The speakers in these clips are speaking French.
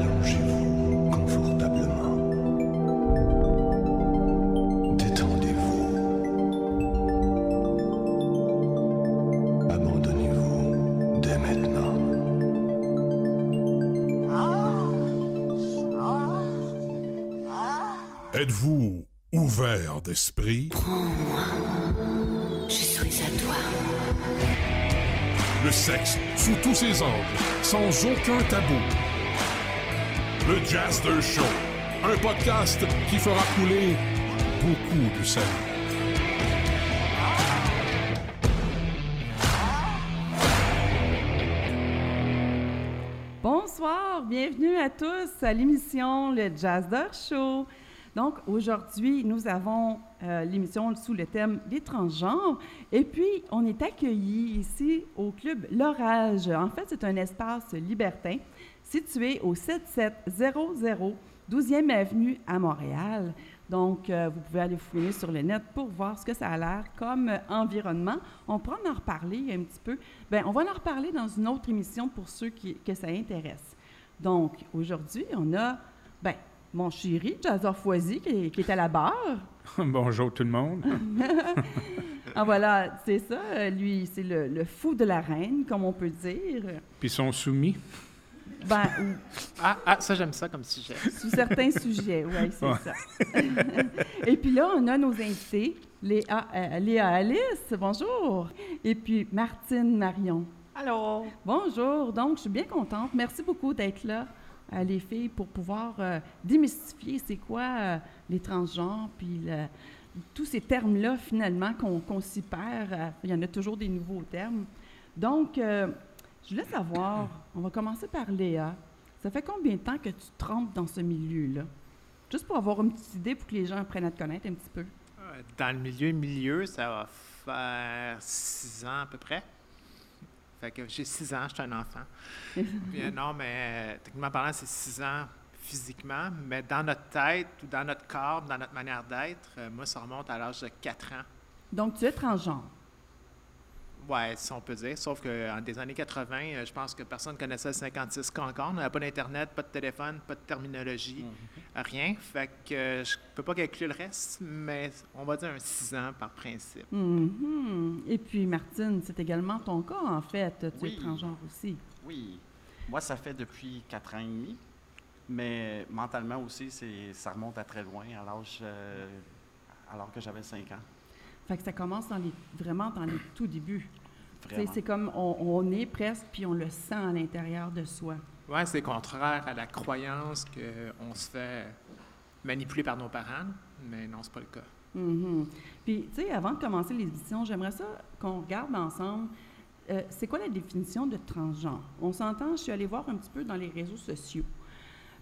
Allongez-vous confortablement. Détendez-vous. Abandonnez-vous dès maintenant. Êtes-vous ouvert d'esprit? Je suis à toi. Le sexe sous tous ses angles, sans aucun tabou. Le Jaster Show, un podcast qui fera couler beaucoup de sang. Bonsoir, bienvenue à tous à l'émission Le Jazzer Show. Donc aujourd'hui, nous avons euh, l'émission sous le thème des transgenres et puis on est accueillis ici au club L'Orage. En fait, c'est un espace libertin situé au 7700 12e avenue à Montréal. Donc, euh, vous pouvez aller fouiller sur le net pour voir ce que ça a l'air comme euh, environnement. On pourra en reparler un petit peu. Bien, on va en reparler dans une autre émission pour ceux qui, que ça intéresse. Donc, aujourd'hui, on a ben, mon chéri, Jazzer Foisy, qui, qui est à la barre. Bonjour tout le monde. Ah voilà, c'est ça. Lui, c'est le, le fou de la reine, comme on peut dire. Puis ils sont soumis. Ben, ou Ah, ah, ça, j'aime ça comme sujet. sous certains sujets, oui, c'est Ouais. ça. Et puis là, on a nos invités, Léa, euh, Léa Alice, bonjour. Et puis Martine Marion. Allô? Bonjour. Donc, je suis bien contente. Merci beaucoup d'être là, euh, les filles, pour pouvoir euh, démystifier c'est quoi euh, les transgenres, puis le- tous ces termes-là, finalement, qu'on s'y perd. euh, il y en a toujours des nouveaux termes. Donc, euh, je voulais savoir, on va commencer par Léa. Ça fait combien de temps que tu trempes dans ce milieu-là? Juste pour avoir une petite idée, pour que les gens apprennent à te connaître un petit peu. Euh, Dans le milieu, milieu, ça va faire six ans à peu près. Fait que j'ai six ans, je suis un enfant. Puis, non, mais euh, techniquement parlant, c'est six ans physiquement, mais dans notre tête ou dans notre corps, dans notre manière d'être, euh, moi, ça remonte à l'âge de quatre ans. Donc, tu es transgenre. Ouais, si on peut dire. Sauf qu'en des années 80, euh, je pense que personne ne connaissait le 56 K encore. On n'avait pas d'Internet, pas de téléphone, pas de terminologie, rien. Fait que euh, je peux pas calculer le reste, mais on va dire un 6 ans par principe. Mhm. Et puis, Martine, c'est également ton cas, en fait. Tu es Oui. transgenre aussi. Oui. Moi, ça fait depuis quatre ans et demi. Mais mentalement aussi, c'est, ça remonte à très loin, à l'âge, euh, alors que j'avais cinq ans. Fait que ça commence dans les, vraiment dans les tout débuts. C'est comme on, on est presque, puis on le sent à l'intérieur de soi. Ouais, c'est contraire à la croyance qu'on se fait manipuler par nos parents, mais non, c'est pas le cas. Mhm. Puis, tu sais, avant de commencer l'édition, j'aimerais ça qu'on regarde ensemble. euh, c'est quoi la définition de transgenre? On s'entend, je suis allée voir un petit peu dans les réseaux sociaux.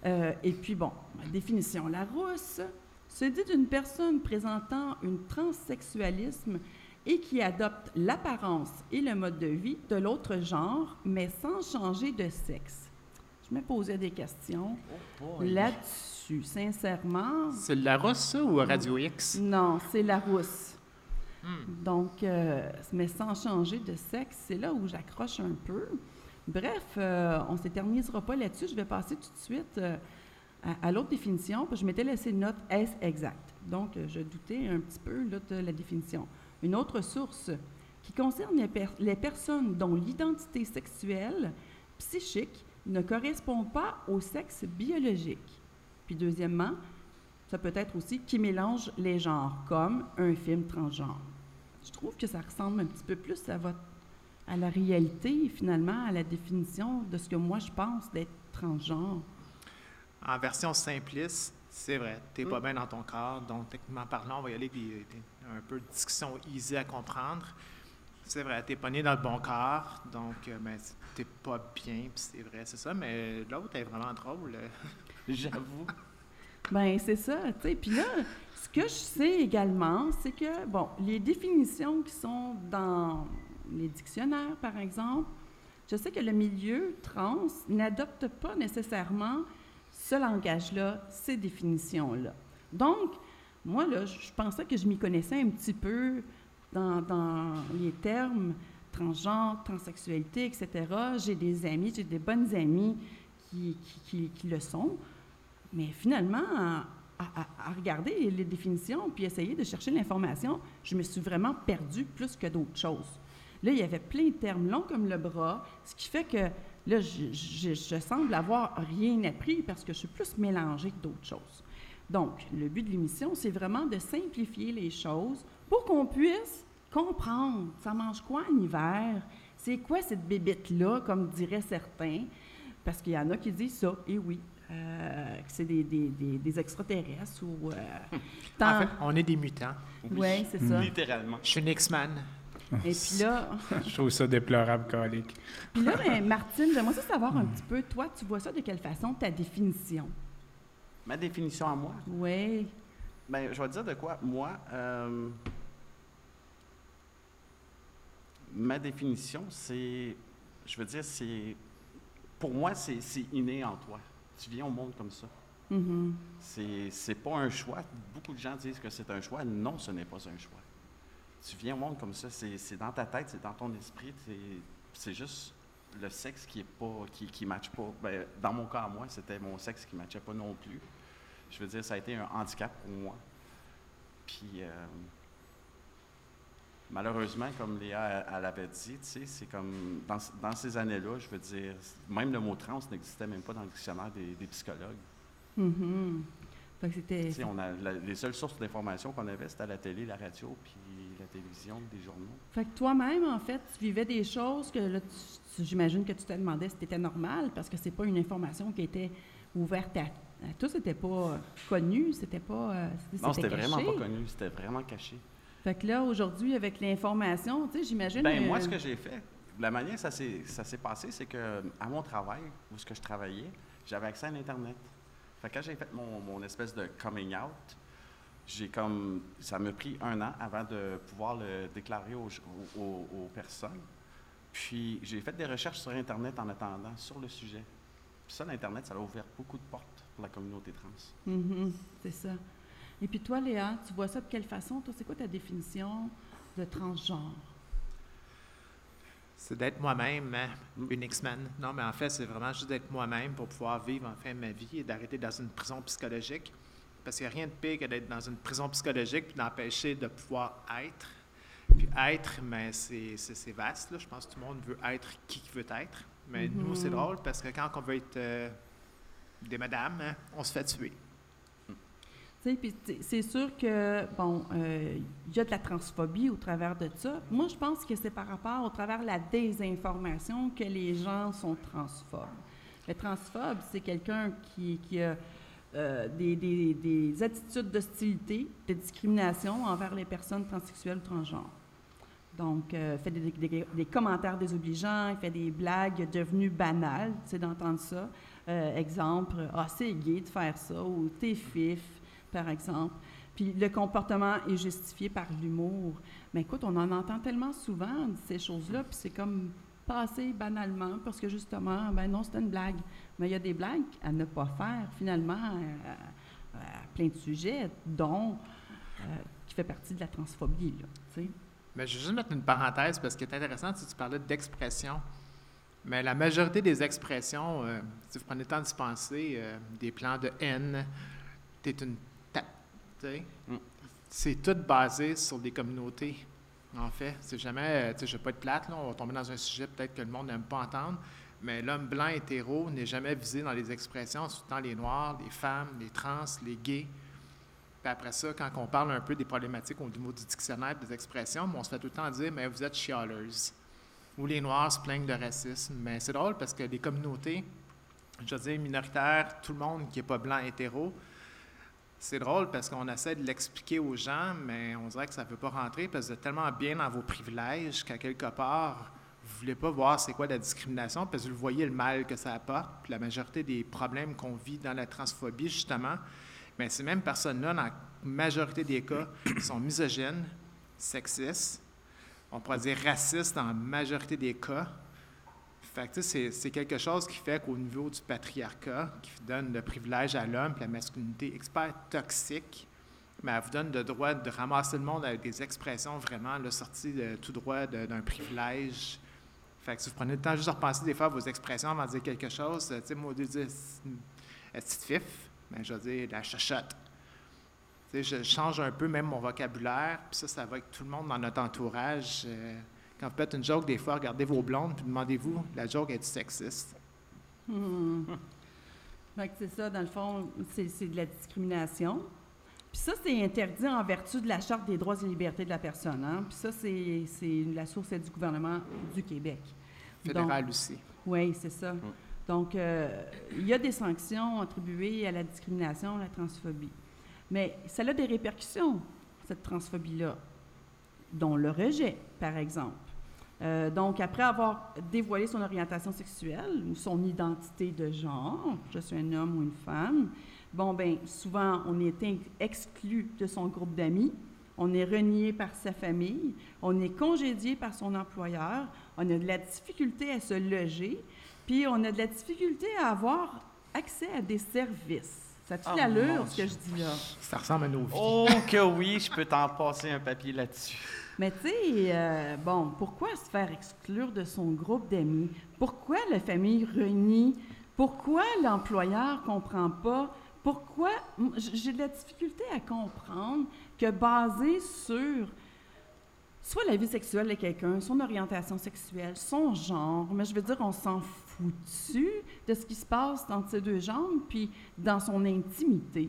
Euh, et puis, bon, la définition Larousse se dit d'une personne présentant un transsexualisme et qui adopte l'apparence et le mode de vie de l'autre genre, mais sans changer de sexe. Je me posais des questions là-dessus. Sincèrement, C'est Larousse, ça, ou Radio X? non, c'est la rousse. Hmm. Donc, euh, mais sans changer de sexe, c'est là où j'accroche un peu. Bref, euh, on ne s'éternisera pas là-dessus. Je vais passer tout de suite euh, à, à l'autre définition. parce que je m'étais laissé une note S exact. Donc, je doutais un petit peu là, de la définition. Une autre source qui concerne les, per- les personnes dont l'identité sexuelle, psychique, ne correspond pas au sexe biologique. Puis deuxièmement, ça peut être aussi qui mélange les genres, comme un film transgenre. Je trouve que ça ressemble un petit peu plus à la réalité, finalement, à la définition de ce que moi je pense d'être transgenre. En version simpliste, c'est vrai, t'es pas bien dans ton corps, donc techniquement parlant, on va y aller des- des- un peu de discussion easy à comprendre. C'est vrai, t'es pas né dans le bon corps, donc euh, ben, t'es pas bien, puis c'est vrai, c'est ça, mais l'autre est vraiment drôle. euh. J'avoue. Ben c'est ça, tu sais. Puis là, ce que je sais également, c'est que, bon, les définitions qui sont dans les dictionnaires, par exemple, je sais que le milieu trans n'adopte pas nécessairement ce langage-là, ces définitions-là. Donc, moi, je pensais que je m'y connaissais un petit peu dans, les termes transgenre, transsexualité, etc. J'ai des amis, j'ai des bonnes amies qui le sont. Mais finalement, à- à regarder les définitions puis essayer de chercher l'information, je me suis vraiment perdue plus que d'autres choses. Là, il y avait plein de termes longs comme le bras, ce qui fait que là, je, je- je semble avoir rien appris parce que je suis plus mélangée que d'autres choses. Donc, le but de l'émission, c'est vraiment de simplifier les choses pour qu'on puisse comprendre ça mange quoi en hiver, c'est quoi cette bébête-là, comme diraient certains, parce qu'il y en a qui disent ça, et oui, euh, que c'est des, des- des- des extraterrestres ou... euh, En fait, on est des mutants. Oui, c'est ça. Littéralement. Je suis une X-Man. Et puis là, Je trouve ça déplorable, calique. puis là ben, Martine, j'aimerais ça savoir un petit peu, toi, tu vois ça de quelle façon, ta définition? Ma définition à moi, Oui. ben, je vais te dire de quoi. Moi, euh, ma définition, c'est, je veux dire, c'est, pour moi, c'est c'est inné en toi. Tu viens au monde comme ça. Mhm. C'est c'est pas un choix. Beaucoup de gens disent que c'est un choix. Non, ce n'est pas un choix. Tu viens au monde comme ça. C'est dans ta tête, c'est dans ton esprit. c'est- juste le sexe qui est pas, qui, qui matche pas. Ben, dans mon cas, à moi, c'était mon sexe qui matchait pas non plus. Je veux dire, ça a été un handicap pour moi. Puis, euh, malheureusement, comme Léa elle, avait dit, c'est comme dans, dans ces années-là, je veux dire, même le mot trans n'existait même pas dans le dictionnaire des, des psychologues. Mhm. Que c'était... On a, la- les seules sources d'information qu'on avait, c'était la télé, la radio, puis la télévision, des journaux. Fait que toi-même, en fait, tu vivais des choses que là, j'imagine que tu te demandais si c'était normal, parce que c'est pas une information qui était ouverte à, à tous, c'était pas euh, connu, c'était pas... euh, Non, c'était vraiment pas connu, c'était vraiment caché. Fait que là, aujourd'hui, avec l'information, tu sais, j'imagine... Ben, moi, euh, ce que j'ai fait, la manière que ça s'est ça s'est passé, c'est que à mon travail, où ce que je travaillais, j'avais accès à l'Internet. Fait quand j'ai fait mon, mon espèce de coming out, j'ai comme ça m'a pris un an avant de pouvoir le déclarer aux, aux- personnes. Puis j'ai fait des recherches sur Internet en attendant sur le sujet. Puis ça, l'Internet, ça a ouvert beaucoup de portes pour la communauté trans. Mhm, c'est ça. Et puis toi, Léa, tu vois ça de quelle façon? Toi, c'est quoi ta définition de transgenre? C'est d'être moi-même, hein, une X-Men. Non, mais en fait, c'est vraiment juste d'être moi-même pour pouvoir vivre enfin ma vie et d'arrêter dans une prison psychologique. Parce qu'il n'y a rien de pire que d'être dans une prison psychologique puis d'empêcher de pouvoir être. Puis être, mais c'est c'est- c'est vaste. Là. Je pense que tout le monde veut être qui qu'il veut être. Mais nous, c'est drôle parce que quand on veut être euh, des madames, hein, on se fait tuer. C'est sûr que, bon, euh, il y a de la transphobie au travers de ça. Moi, je pense que c'est par rapport au travers de la désinformation que les gens sont transphobes. Le transphobe, c'est quelqu'un qui, a euh, des, des- des attitudes d'hostilité, de discrimination envers les personnes transsexuelles ou transgenres. Donc, euh, fait des, commentaires désobligeants, fait des blagues devenues banales, tu sais, d'entendre ça. Euh, exemple, ah, c'est gay de faire ça, ou t'es fif, par exemple. Puis le comportement est justifié par l'humour. Mais écoute, on en entend tellement souvent ces choses-là, puis c'est comme passé banalement, parce que justement, ben non, c'était une blague. Mais il y a des blagues à ne pas faire, finalement, à, plein de sujets, dont euh, qui fait partie de la transphobie, là, tu. Mais je vais juste mettre une parenthèse parce que c'est intéressant si tu parlais d'expression. Mais la majorité des expressions, euh, si vous prenez le temps d'y penser, euh, des plans de haine, une tu sais. Mm. C'est tout basé sur des communautés, en fait. C'est jamais, euh, tu sais, je ne vais pas être plate, là, on va tomber dans un sujet peut-être que le monde n'aime pas entendre, mais l'homme blanc hétéro n'est jamais visé dans les expressions, tout le temps les noirs, les femmes, les trans, les gays. Puis après ça, quand on parle un peu des problématiques au niveau du dictionnaire, des expressions, on se fait tout le temps dire, mais vous êtes chialeuse. Ou les Noirs se plaignent de racisme. Mais c'est drôle parce que les communautés, je veux dire minoritaires, tout le monde qui n'est pas blanc hétéro, c'est drôle parce qu'on essaie de l'expliquer aux gens, mais on dirait que ça ne peut pas rentrer parce que vous êtes tellement bien dans vos privilèges qu'à quelque part, vous ne voulez pas voir c'est quoi la discrimination parce que vous voyez le mal que ça apporte. Puis la majorité des problèmes qu'on vit dans la transphobie, justement, mais ces mêmes personnes-là, dans majorité des cas, sont misogynes, sexistes, on pourrait dire racistes dans la majorité des cas. Fait que, c'est, quelque chose qui fait qu'au niveau du patriarcat, qui donne le privilège à l'homme, la masculinité expert toxique, mais elle vous donne le droit de ramasser le monde avec des expressions vraiment sorties de, tout droit d'un privilège. Fait que si vous prenez le temps juste de repenser des fois à vos expressions avant de dire quelque chose, tu sais, moi, dire la petite fif, ben, je vais dire la chachotte. Tu sais, je change un peu même mon vocabulaire, puis ça, ça va avec tout le monde dans notre entourage. Euh, quand vous faites une joke, des fois, regardez vos blondes, puis demandez-vous, la joke est sexiste? Hmm. Fait que c'est ça, dans le fond, c'est c'est de la discrimination. Puis ça, c'est interdit en vertu de la Charte des droits et libertés de la personne. Hein? Puis ça, c'est c'est la source est du gouvernement du Québec. Fédéral aussi. Oui, c'est ça. Donc, euh, il y a des sanctions attribuées à la discrimination, à la transphobie. Mais ça a des répercussions, cette transphobie-là, dont le rejet, par exemple. Euh, donc, après avoir dévoilé son orientation sexuelle ou son identité de genre, je suis un homme ou une femme, bon, ben souvent, on est exclu de son groupe d'amis, on est renié par sa famille, on est congédié par son employeur, on a de la difficulté à se loger, puis on a de la difficulté à avoir accès à des services. Ça tue Oh, l'allure, ce que je dis là? Ça ressemble à nos vies. Oh que oui, je peux t'en passer un papier là-dessus. Mais tu sais, euh, bon, pourquoi se faire exclure de son groupe d'amis? Pourquoi la famille renie? Pourquoi l'employeur comprend pas? Pourquoi j'ai de la difficulté à comprendre que basé sur soit la vie sexuelle de quelqu'un, son orientation sexuelle, son genre, mais je veux dire, on s'en foutu de ce qui se passe dans ces deux jambes, puis dans son intimité.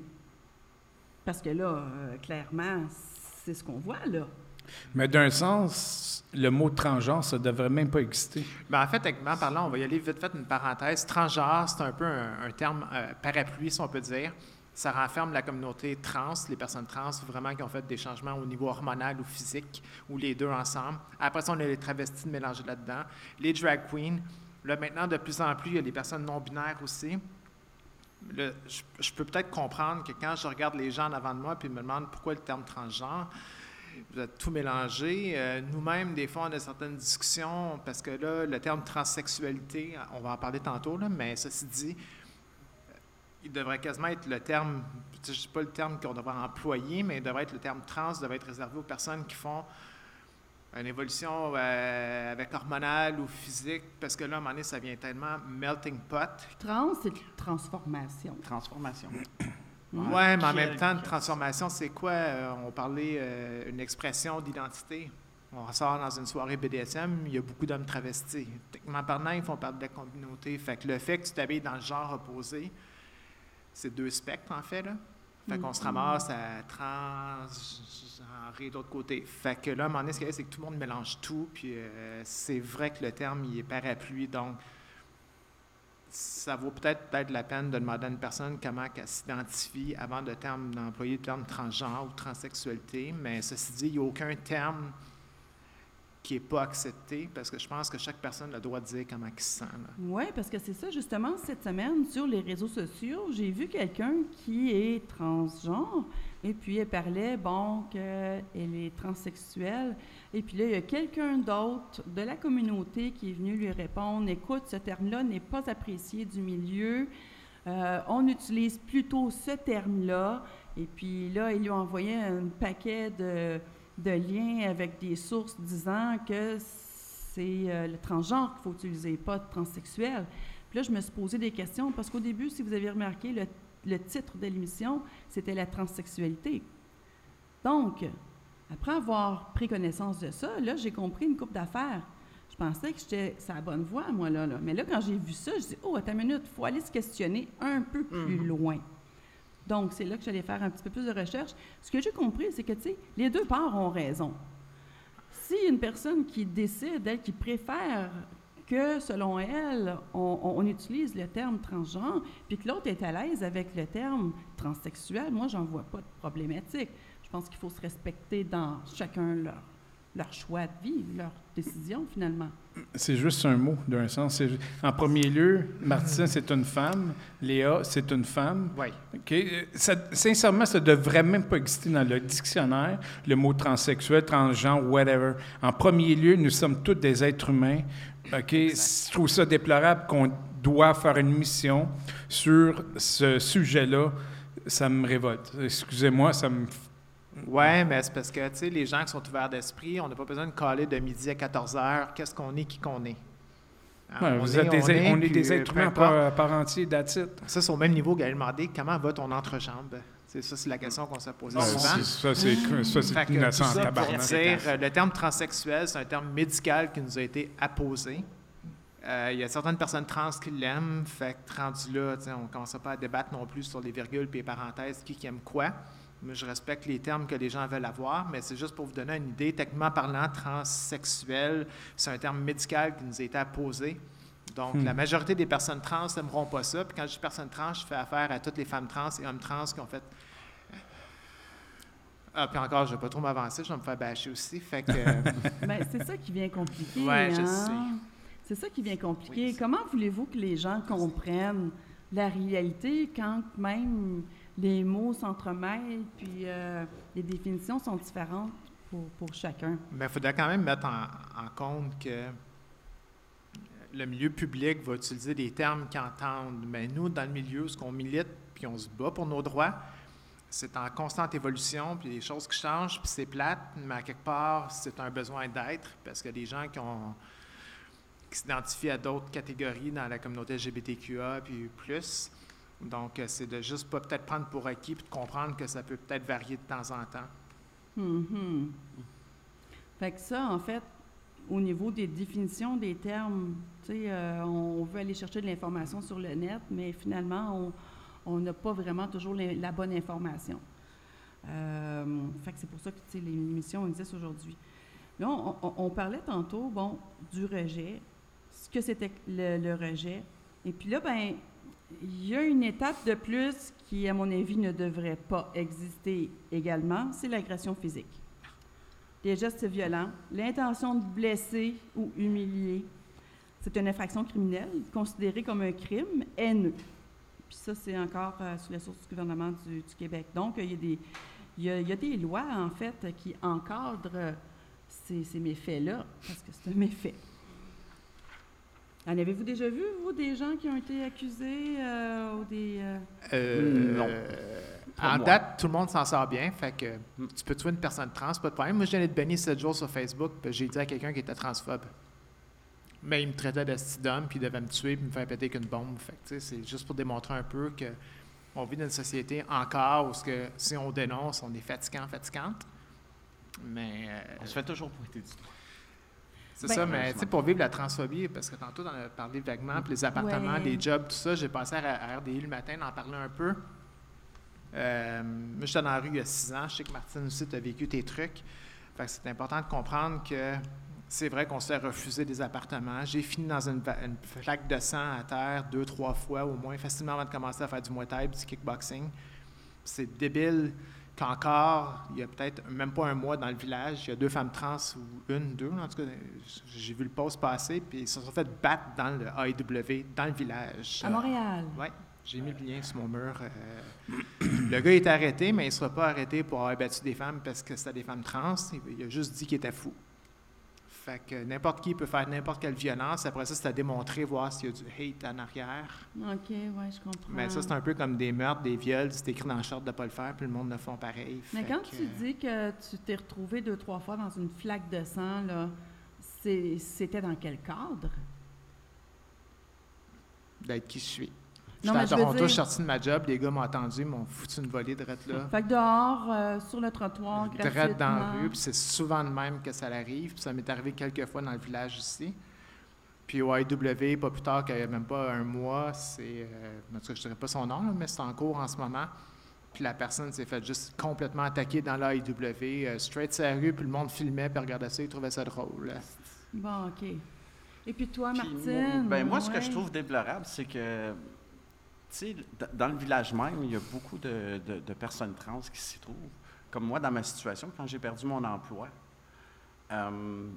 Parce que là, euh, clairement, c'est ce qu'on voit, là. Mais d'un sens, le mot transgenre, ça devrait même pas exister. Ben, en fait, techniquement parlant, on va y aller vite fait une parenthèse. Transgenre, c'est un peu un, terme euh, parapluie, si on peut dire. Ça renferme la communauté trans, les personnes trans vraiment qui ont fait des changements au niveau hormonal ou physique, ou les deux ensemble. Après ça, on a les travestis mélangés là-dedans. Les drag queens. Là, maintenant, de plus en plus, il y a les personnes non-binaires aussi. Je, je peux peut-être comprendre que quand je regarde les gens en avant de moi puis me demande pourquoi le terme transgenre, vous êtes tout mélangé. Euh, Nous-mêmes, des fois, on a certaines discussions parce que là, le terme transsexualité, on va en parler tantôt, là, mais ceci dit, euh, il devrait quasiment être le terme, je ne sais pas le terme qu'on devrait employer, mais il devrait être le terme trans, devrait être réservé aux personnes qui font une évolution euh, avec hormonale ou physique, parce que là, à un moment donné, ça vient tellement melting pot. Trans, c'est transformation. Transformation. Oui, mais en même temps, une transformation, c'est quoi? Euh, on parlait euh, une expression d'identité. On ressort dans une soirée BDSM, il y a beaucoup d'hommes travestis. Techniquement parlant, ils font partie de la communauté. Fait que le fait que tu t'habilles dans le genre opposé, c'est deux spectres, en fait, là. Fait qu'on se ramasse à transgenrer de l'autre côté. Fait que là, à un moment donné, ce qu'il y a, c'est que tout le monde mélange tout, puis euh, c'est vrai que le terme, il est parapluie, donc ça vaut peut-être peut-être la peine de demander à une personne comment elle s'identifie avant de terme- d'employer le terme transgenre ou transsexualité, mais ceci dit, il n'y a aucun terme qui n'est pas accepté parce que je pense que chaque personne a le droit de dire comment il se sent. Oui, parce que c'est ça, justement, cette semaine, sur les réseaux sociaux, j'ai vu quelqu'un qui est transgenre, et puis elle parlait, bon, qu'elle est transsexuelle, et puis là, il y a quelqu'un d'autre de la communauté qui est venu lui répondre, écoute, ce terme-là n'est pas apprécié du milieu, Euh, on utilise plutôt ce terme-là, et puis là, il lui a envoyé un paquet de, de liens avec des sources disant que c'est euh, le transgenre qu'il faut utiliser, pas transsexuel. Puis là, je me suis posé des questions parce qu'au début, si vous avez remarqué, le, le titre de l'émission, c'était la transsexualité. Donc, après avoir pris connaissance de ça, là, j'ai compris une coupe d'affaires. Je pensais que j'étais sur la bonne voie, moi, là. là. Mais là, quand j'ai vu ça, je dis, oh, attends une minute, il faut aller se questionner un peu plus loin. Donc, c'est là que j'allais faire un petit peu plus de recherche. Ce que j'ai compris, c'est que, tu sais, les deux parts ont raison. Si une personne qui décide, elle, qui préfère que, selon elle, on, on- on utilise le terme transgenre, puis que l'autre est à l'aise avec le terme transsexuel, moi, j'en vois pas de problématique. Je pense qu'il faut se respecter dans chacun leur, leur choix de vie, leur décision, finalement. C'est juste un mot, d'un sens. En premier lieu, Martine, c'est une femme. Léa, c'est une femme. Oui. OK? Euh, Ça- sincèrement, ça ne devrait même pas exister dans le dictionnaire, le mot transsexuel, transgenre, whatever. En premier lieu, nous sommes tous des êtres humains. OK? Je trouve ça déplorable qu'on doit faire une mission sur ce sujet-là. Ça me révolte. Excusez-moi, ça me... Ouais, mais c'est parce que, tu sais, les gens qui sont ouverts d'esprit, on n'a pas besoin de caler de midi à 14 heures, qu'est-ce qu'on est, qui qu'on est. Ouais, vous êtes des, on est, puis, des euh, êtres peu humains par, par entier, it. Ça, c'est au même niveau qu'elle demandé comment va ton entrejambe. C'est ça, c'est la question qu'on s'est posée souvent. ça, c'est innocent tabarnak. dire, euh, le terme transsexuel, c'est un terme médical qui nous a été apposé. Euh, Il y a certaines personnes trans qui l'aiment, fait que rendu là, on ne commence pas à débattre non plus sur les virgules et les parenthèses, qui, qui aime quoi. Mais je respecte les termes que les gens veulent avoir, mais c'est juste pour vous donner une idée. Techniquement parlant, transsexuel, c'est un terme médical qui nous a été apposé. Donc, Hmm. la majorité des personnes trans n'aimeront pas ça. Puis quand je dis personnes trans, je fais affaire à toutes les femmes trans et hommes trans qui ont fait ah, puis encore, je ne vais pas trop m'avancer, je vais me faire bâcher aussi. Fait que, euh, Ben, c'est ça qui vient compliquer. Ouais, je hein? sais. C'est ça qui vient compliquer. Oui, Comment voulez-vous que les gens comprennent la réalité quand même les mots s'entremêlent puis euh, les définitions sont différentes pour, pour chacun? mais il faudrait quand même mettre en, en compte que le milieu public va utiliser des termes qu'ils entendent. Mais nous, dans le milieu, ce qu'on milite, puis on se bat pour nos droits, c'est en constante évolution, puis des choses qui changent, puis c'est plate, mais à quelque part, c'est un besoin d'être, parce que des gens qui s'identifient à d'autres catégories dans la communauté LGBTQA, puis plus. Donc, euh, c'est de juste pas peut-être prendre pour acquis, puis de comprendre que ça peut peut-être varier de temps en temps. Mhm. Fait que ça, en fait, au niveau des définitions des termes, euh, on veut aller chercher de l'information sur le net, mais finalement, on n'a pas vraiment toujours la, bonne information. Euh, c'est pour ça que, tu sais, l'émission existe aujourd'hui. On, on- parlait tantôt, bon, du rejet, ce que c'était le, le rejet. Et puis là, ben, il y a une étape de plus qui, à mon avis, ne devrait pas exister également, c'est l'agression physique. Des gestes violents, l'intention de blesser ou humilier, c'est une infraction criminelle considérée comme un crime haineux. Puis ça, c'est encore euh, sous la source du gouvernement du, Québec. Donc, il y, a des, lois, en fait, qui encadrent ces, ces méfaits-là, parce que c'est un méfait. En avez-vous déjà vu, vous, des gens qui ont été accusés euh, ou des... euh, Euh, Non. en moi. date, tout le monde s'en sort bien. Fait que tu peux tuer une personne trans, pas de problème. Moi, je viens d'être banni 7 jours sur Facebook, puis j'ai dit à quelqu'un qui était transphobe. Mais il me traitait d'homme, puis il devait me tuer, puis me faire péter avec une bombe. Fait que, tu sais, c'est juste pour démontrer un peu que on vit dans une société encore où ce que, si on dénonce, on est fatigant, fatigante. Mais euh, On se fait toujours pointer du doigt. C'est Ben, ça, mais tu sais, pour vivre la transphobie, parce que tantôt, on a parlé vaguement, puis les appartements, Ouais. les jobs, tout ça, j'ai passé à, à RDI le matin d'en parler un peu. Euh, moi, j'étais dans la rue il y a six ans. Je sais que Martine aussi, tu as vécu tes trucs. Fait que c'est important de comprendre que c'est vrai qu'on se fait refuser des appartements. J'ai fini dans une, flaque de sang à terre deux, trois fois au moins, facilement avant de commencer à faire du Muay Thai, du kickboxing. C'est débile qu'encore, il y a peut-être même pas un mois dans le village, il y a deux femmes trans ou une, deux, en tout cas, j'ai vu le poste passer, puis ils se sont fait battre dans le AEW, dans le village. À Montréal. Oui, j'ai mis le lien sur mon mur. euh, le gars est arrêté, mais il ne sera pas arrêté pour avoir battu des femmes parce que c'était des femmes trans. Il, il a juste dit qu'il était fou. Fait que n'importe qui peut faire n'importe quelle violence. Après ça, c'est à démontrer, voir s'il y a du hate en arrière. OK, ouais, je comprends. Mais ça, c'est un peu comme des meurtres, des viols. C'est écrit dans le charte de ne pas le faire, puis le monde ne font pareil. Mais quand que, tu dis que tu t'es retrouvé deux, trois fois dans une flaque de sang, là, c'était dans quel cadre? D'être qui je suis. Non, J'étais mais à Toronto, je suis sorti de ma job, les gars m'ont entendu, m'ont foutu une volée de là. Fait que dehors, euh, sur le trottoir, gratuitement. Direct dans la rue, puis c'est souvent de même que ça arrive. Puis ça m'est arrivé quelques fois dans le village ici. Puis au IW, pas plus tard qu'il n'y a même pas un mois, c'est. Euh, en tout cas, je ne dirais pas son nom, là, mais c'est en cours en ce moment. Puis la personne s'est fait juste complètement attaquer dans l'IW, euh, straight sur la rue, puis le monde filmait, puis regardait ça, il trouvait ça drôle. Bon, OK. Et puis toi, Martine? moi, ben, moi, ce que je trouve déplorable, c'est que, sais, dans le village même, il y a beaucoup de, de- de personnes trans qui s'y trouvent. Comme moi, dans ma situation, quand j'ai perdu mon emploi, euh,